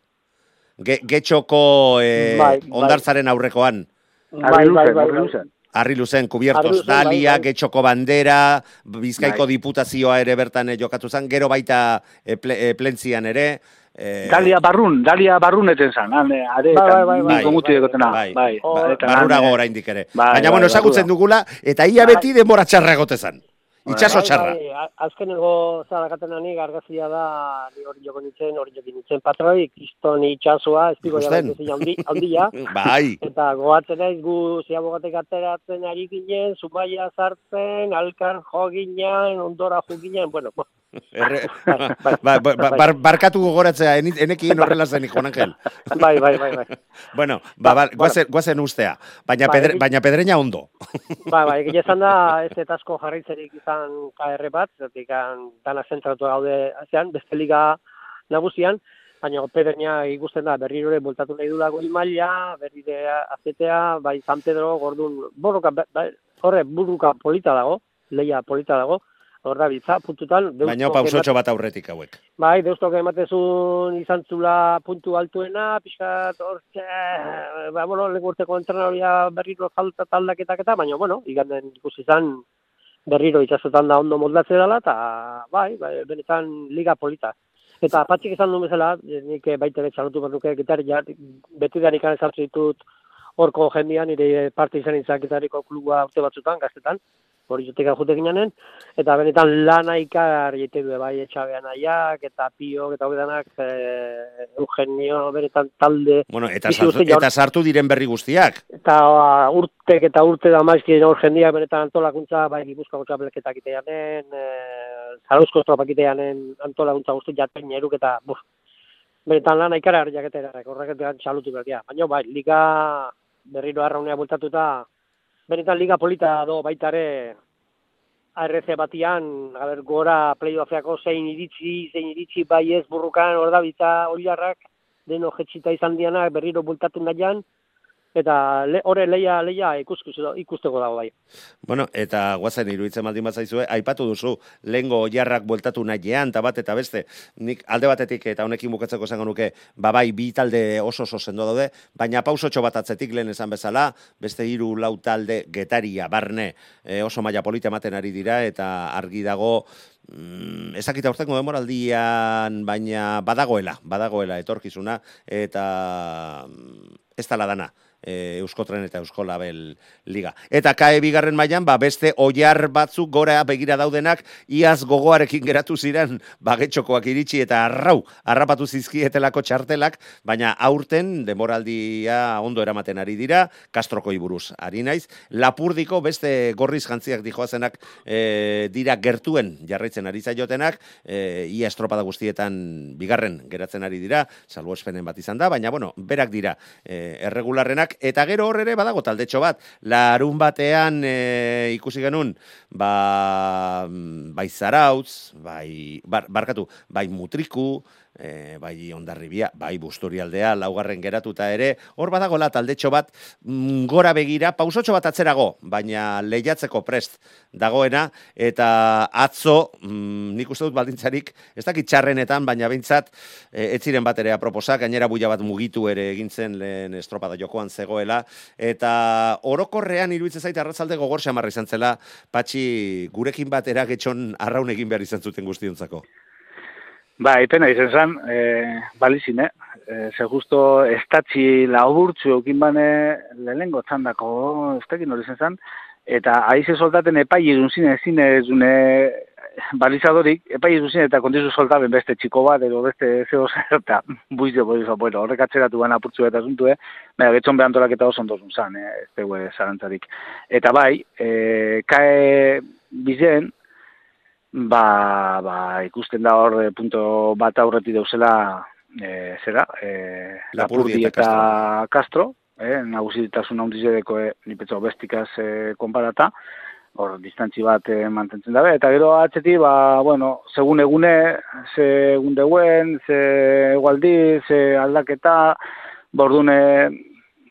Ge, getxoko eh, Bai, bai. ondartzaren aurrekoan, Bai, bai, bai, bai. Arri luzen, kubiertos Arri luzen, dalia, bai, bai. getxoko bandera, bizkaiko Bai. diputazioa ere bertan jokatu zen, gero baita e, ple, eh, plentzian ere. eh, Dalia barrun, dalia barrun eten zan, han, eh, are, Bai, bai, bai, eta bai, ni gomuti bai, dekotena, bai, bai, Hor- bai, eta han, barrurago eh, oraindik ere. bai, Baina, bai, bueno, bai, ezagutzen barrura. dugula, eta ia beti denbora txarra egote zen. Itxaso Bai, txarra. bai, a- azkenengo zarakatenanik argazia da, ni hori joko nintzen, hori jokin nintzen patroi, kriston itxasua, ez jabez handi, handia, Bai, eta gogatzen naiz gu ziabogatek ateratzen ari ginen, zumaia sartzen, alkar jo ginen, ondora jo ginen, bueno, erre, bai, ba, ba, ba, bar, barkatu gogoratzea, enekin horrela zenik, Juan Angel. bai, bai, bai, bai. Bueno, ba, ba, Ba, guazen, guazen ustea, baina, Bai, pedre, egin- baina pedreña ondo. Ba, ba, egia esan da, ez eta asko jarraitzerik izan KR bat, zetik dana zentratu gaude azean, beste liga nagusian, baina pedreña ikusten da, berriro ere bultatu nahi dula goi maila, berrire azetea, bai San Pedro, gordun, borroka, ba- ba- horre, buruka polita dago, leia polita dago, horra bitza, puntutan, Baina pausotxo bat aurretik hauek. Bai, deustok ematezun izan zula puntu altuena, pixkat hor, txe, ba, bueno, lehenko urteko entrenaria berriro falta taldaketak eta, baina, bueno, iganden ikusi izan berriro itxasotan da ondo moldatze dela, eta, bai, bai, benetan liga polita. Eta patxik izan duen bezala, eh, nik baita ere txalotu bernuke gitari, ja, beti da ditut horko jendian, nire parte izan gitariko klubua urte batzutan, gaztetan, hori jotekan jute ginanen, eta benetan lana ikar jete du bai etxabean aiak, eta piok, eta hobedanak, e, Eugenio, benetan talde, Bueno, eta, sartu, eta sartu diren berri guztiak. eta uh, urtek eta urte da maizkien hor jendia benetan antolakuntza, bai Gipuzkoako txapelketak iteanen, e, Zarauzko estropak iteanen antolakuntza guzti jaten eruk eta, buf, benetan lana ikara jaketera, horreketan txalutu behar dira. Baina, bai, liga berriro arraunea bultatuta, benetan liga polita do baitare ARC batian, a ber, gora playoffeako zein iritsi, zein iritsi bai ez burrukan, hor da bitza oliarrak, deno jetxita izan dianak berriro bultatu nahian, eta le, horre leia, leia ikuskuz- ikusteko dago bai. Bueno, eta guazen iruditzen baldin bazaizue, aipatu duzu, lehengo oiarrak bueltatu nahian, eta bat eta beste, nik alde batetik eta honekin bukatzeko esango nuke, babai bi talde oso oso sendo daude, baina pausotxo bat atzetik lehen esan bezala, beste hiru lau talde getaria, barne, e, oso maila polita ematen ari dira, eta argi dago, mm, ezakita urtengo demoraldian, baina badagoela, badagoela etorkizuna, eta mm, ez tala dana e, Euskotren eta Euskolabel Liga. Eta kae bigarren mailan ba beste oiar batzuk gora begira daudenak iaz gogoarekin geratu ziren bagetxokoak iritsi eta arrau harrapatu zizkietelako txartelak, baina aurten demoraldia ondo eramaten ari dira, Kastroko buruz ari naiz, Lapurdiko beste gorriz jantziak dijoazenak e, dira gertuen jarraitzen ari zaiotenak, e, ia estropada guztietan bigarren geratzen ari dira, salbo espenen bat izan da, baina bueno, berak dira e, erregularrenak, taldeak, eta gero hor ere badago taldetxo bat. Larun batean e, ikusi genuen, ba, bai zarautz, bai, bar, barkatu, bai mutriku, e, bai ondarribia, bai busturialdea, laugarren geratuta ere, hor badagola taldetxo bat mm, gora begira, pausotxo bat atzerago, baina lehiatzeko prest dagoena, eta atzo, mm, nik uste dut baldintzarik, ez dakit txarrenetan, baina bintzat, e, ez ziren bat ere aproposak, gainera buia bat mugitu ere egintzen lehen estropada jokoan zegoela, eta orokorrean iruditzen zait arratzalde gogor xamarra izan zela, patxi gurekin batera getxon arraun egin behar izan zuten guztiontzako. Ba, ipena izan zen, e, balizin, eh? E, ze justo estatzi lauburtzu eukin bane lehenengo txandako, ez tekin hori izan zen, eta aize soltaten epai irun zine, zine zune balizadorik, epai irun zine eta kondizu soltaben beste txiko bat, edo beste zeo zer, eta buizio, buizio, bueno, horrek atzeratu baina apurtzu eta zuntu, eh? Baina, getxon behan eta oso ondozun zan, eh? ez tegue zarantzarik. Eta bai, e, kae bizen, ba, ba, ikusten da hor eh, punto bat aurreti dauzela e, zera, e, Lapurdi eta Castro, eh, nagusitasun handiz edeko e, nipetzo bestikaz e, konparata, hor distantzi bat e, mantentzen dabe, eta gero atzeti, ba, bueno, segun egune, ze egun deuen, ze egualdi, ze aldaketa, bordune,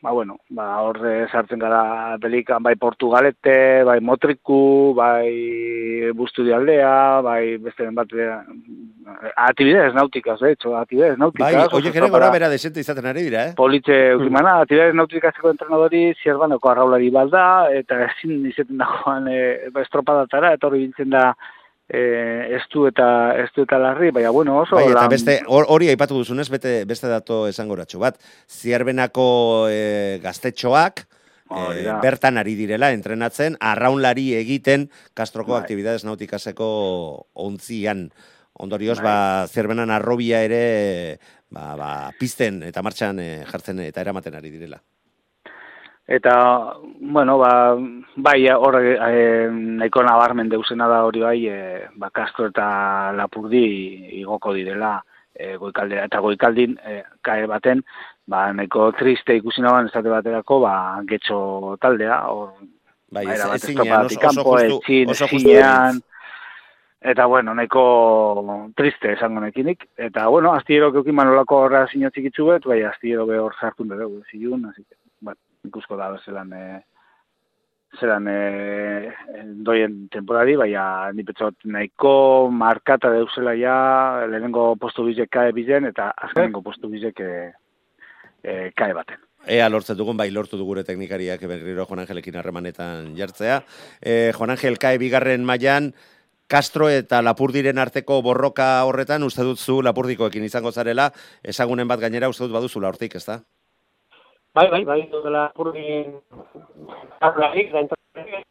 ba, bueno, ba, horre sartzen gara belikan, bai Portugalete, bai Motriku, bai Bustudialdea, bai beste bat, eh, atibidez nautikaz, de hecho, atibidez nautikaz. Bai, oie gero gora bera desente izaten ari dira, eh? Politxe, mm. ukimana, atibidez nautikazeko entrenadori zierbaneko arraulari balda, eta ezin izaten dagoan e, estropadatara, eta hori bintzen da, eh, estu eta estu eta larri, baina bueno, oso bai, eta beste hori aipatu duzunez bete beste dato esangoratxo bat. Zierbenako eh, gaztetxoak eh, bertan ari direla entrenatzen, arraunlari egiten Kastroko bai. aktibidades nautikaseko ontzian. Ondorioz, bai. ba, zierbenan arrobia ere ba, ba, pizten eta martxan eh, jartzen eta eramaten ari direla. Eta, bueno, ba, bai, hor e, nahiko nabarmen deusena da hori bai, e, ba, Castro eta Lapurdi igoko direla e, goikaldera. Eta goikaldin, e, kae baten, ba, nahiko triste ikusi naban estate baterako, ba, getxo taldea, hor, bai, ez, ez zinean, oso, oso, oso justu, Eta, bueno, nahiko triste esango nekinik. Eta, bueno, astillero keukin manolako horra sinotzik itxuet, bai, astillero behor sartun dugu, zilun, así que, ikusko da zelan e, zelan e, doien temporari, baina ni petzot nahiko markata deuzela ja, lehenengo postu bizek kae bizen, eta azkenengo postu bizek e, e, kae baten. Ea lortzen dugun, bai lortu dugure teknikariak berriro Juan Angelekin harremanetan jartzea. E, Juan Angel kae bigarren mailan Castro eta Lapurdiren arteko borroka horretan, uste dut zu Lapurdikoekin izango zarela, esagunen bat gainera uste dut baduzula hortik, ez da? Bai, bai, bai, dela purgin arraik, da entorrik,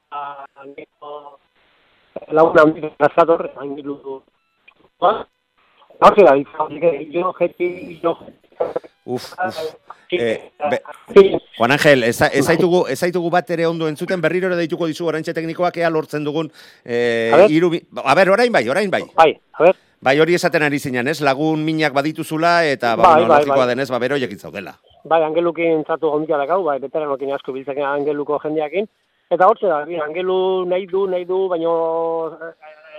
niko laguna handik gazador, angilu du. Ba? Hauze da, jo jeti, jo Uf, uf. Eh, be, Juan Ángel, ez zaitugu, ez zaitugu bat ere ondo entzuten, berriro ere deituko dizu oraintxe teknikoak ea lortzen dugun. Eh, a, ber. a ber, orain bai, orain bai. Bai, a ber. Bai, hori esaten ari zinen, ez? Lagun minak badituzula eta ba, bai, bai, bai. denez, ba, bero jekin zaudela. Bai, angelukin zatu gondia dakau, bai, beteranokin asko biltzen angeluko jendeakin. Eta hortze da, bi, angelu nahi du, nahi du, baino eh,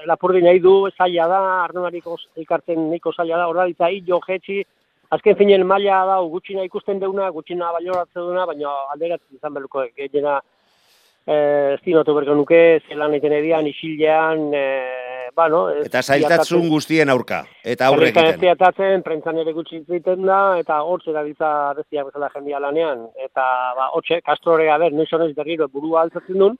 lapurdi nahi du, zaila da, ardunarik ikartzen niko zaila da, horra ditza, jo jetxi, azken finen maila da, gutxina ikusten deuna, gutxina balioratzen duna, baina alderatzen izan beluko, egena, eh, estinotu berko nuke, zelan egiten edian, isilean, eh, ba, no? Eta zailtatzun guztien aurka, eta aurre egiten. Eta ziatatzen, prentzan ere gutxi egiten da, eta hortze da ditza beziak bezala jendia lanean, eta ba, hotxe, kastrore gaber, noiz honez berriro burua altzatzen duen,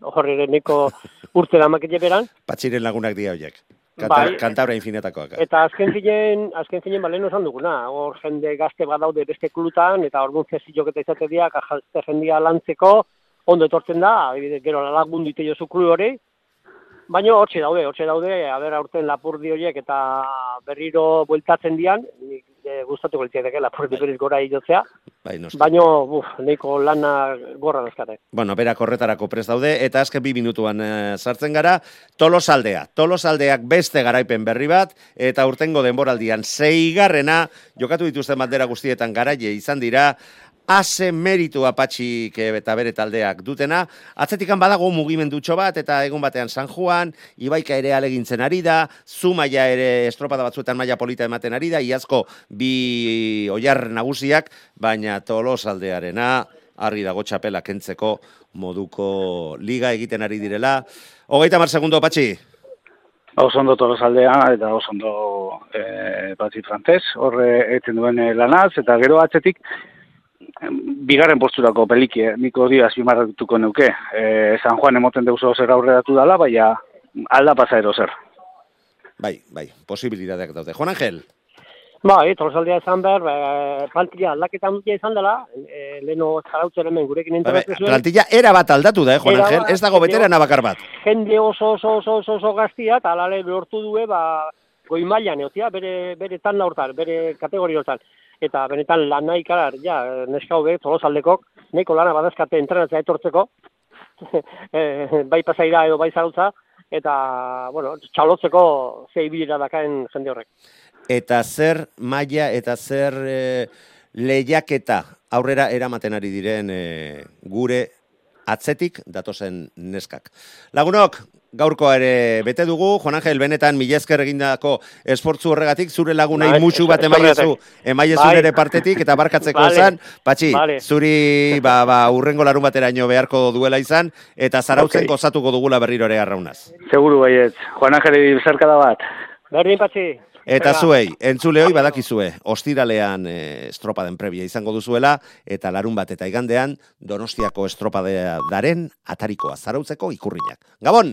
horre ere neko urte da beran. Patxiren lagunak dia horiek. Kanta, bai, kantabra infinetakoak. Eta azken finen, azken finen balen osan duguna. Hor jende gazte badaude beste klutan, eta hor duen eta izate diak, jendia lantzeko, ondo etortzen da, gero lagun dite jozu klu hori, Baina hortxe daude, hortxe daude, aber aurten lapurdi horiek eta berriro bueltatzen dian, nik e, gustatu goltzieteke lapurdi berriz gora idotzea. Bai, Baina, buf, neiko lana gorra dazkate. Bueno, berak horretarako prez daude, eta azken bi minutuan e, sartzen gara, tolosaldea. Tolosaldeak beste garaipen berri bat, eta urtengo denboraldian zeigarrena, jokatu dituzten bandera guztietan garaie izan dira, ase meritu apatxik eh, eta bere taldeak dutena. Atzetikan badago mugimendutxo bat, eta egun batean San Juan, Ibaika ere alegintzen ari da, Zumaia ere estropada batzuetan maila polita ematen ari da, iazko bi oiar nagusiak, baina tolos aldearena, argi dago txapela kentzeko moduko liga egiten ari direla. Hogeita mar segundo, Patxi. Oso ondo tolosaldea eta oso ondo e, batzi frantez, horre eten duen eh, lanaz, eta gero atzetik bigarren posturako peliki, eh, niko hori azpimarratuko neuke. E, San Juan emoten deuso zer aurreratu dala, baina alda pasa ero zer. Bai, bai, posibilitateak daude. Juan Angel, Bai, tolosaldea izan behar, ba, plantilla aldaketa handia izan dela, e, leheno zarautzen hemen gurekin Babe, enterazio zuen. plantilla era bat aldatu da, eh, Juan Era Angel? Ez dago jende- beterana bakar bat. jende oso oso oso oso, oso gaztia, eta alale lortu due, ba, goi mailan eotia, bere, bere tan hortan, bere kategoria hortan. Eta benetan lan nahi karar, ja, neska hobe, tolosaldekok, nahiko lana badazkate entrenatzea etortzeko, e, bai pasaira edo bai zarautza, eta, bueno, txalotzeko zei bilera dakaen jende horrek. Eta zer maila eta zer e, lehiaketa aurrera eramaten ari diren e, gure atzetik datozen neskak. Lagunok, gaurkoa ere bete dugu, Juan Angel, benetan mila esker egindako esportzu horregatik, zure lagunei Bai, musu bat emaiezu, emaiezu Bai. nere partetik, eta barkatzeko Vale. esan, patxi, Vale. zuri ba, ba, urrengo larun bateraino beharko duela izan, eta zarautzen Ok. gozatuko dugula berriro ere arraunaz. Seguru baiet, Juan Angeli zerkada bat. Berdin patxi. Eta zuei, entzuleoi badakizue, ostiralean e, estropaden prebia izango duzuela, eta larun bat eta igandean, donostiako estropadaren atarikoa zarautzeko ikurriñak. Gabon!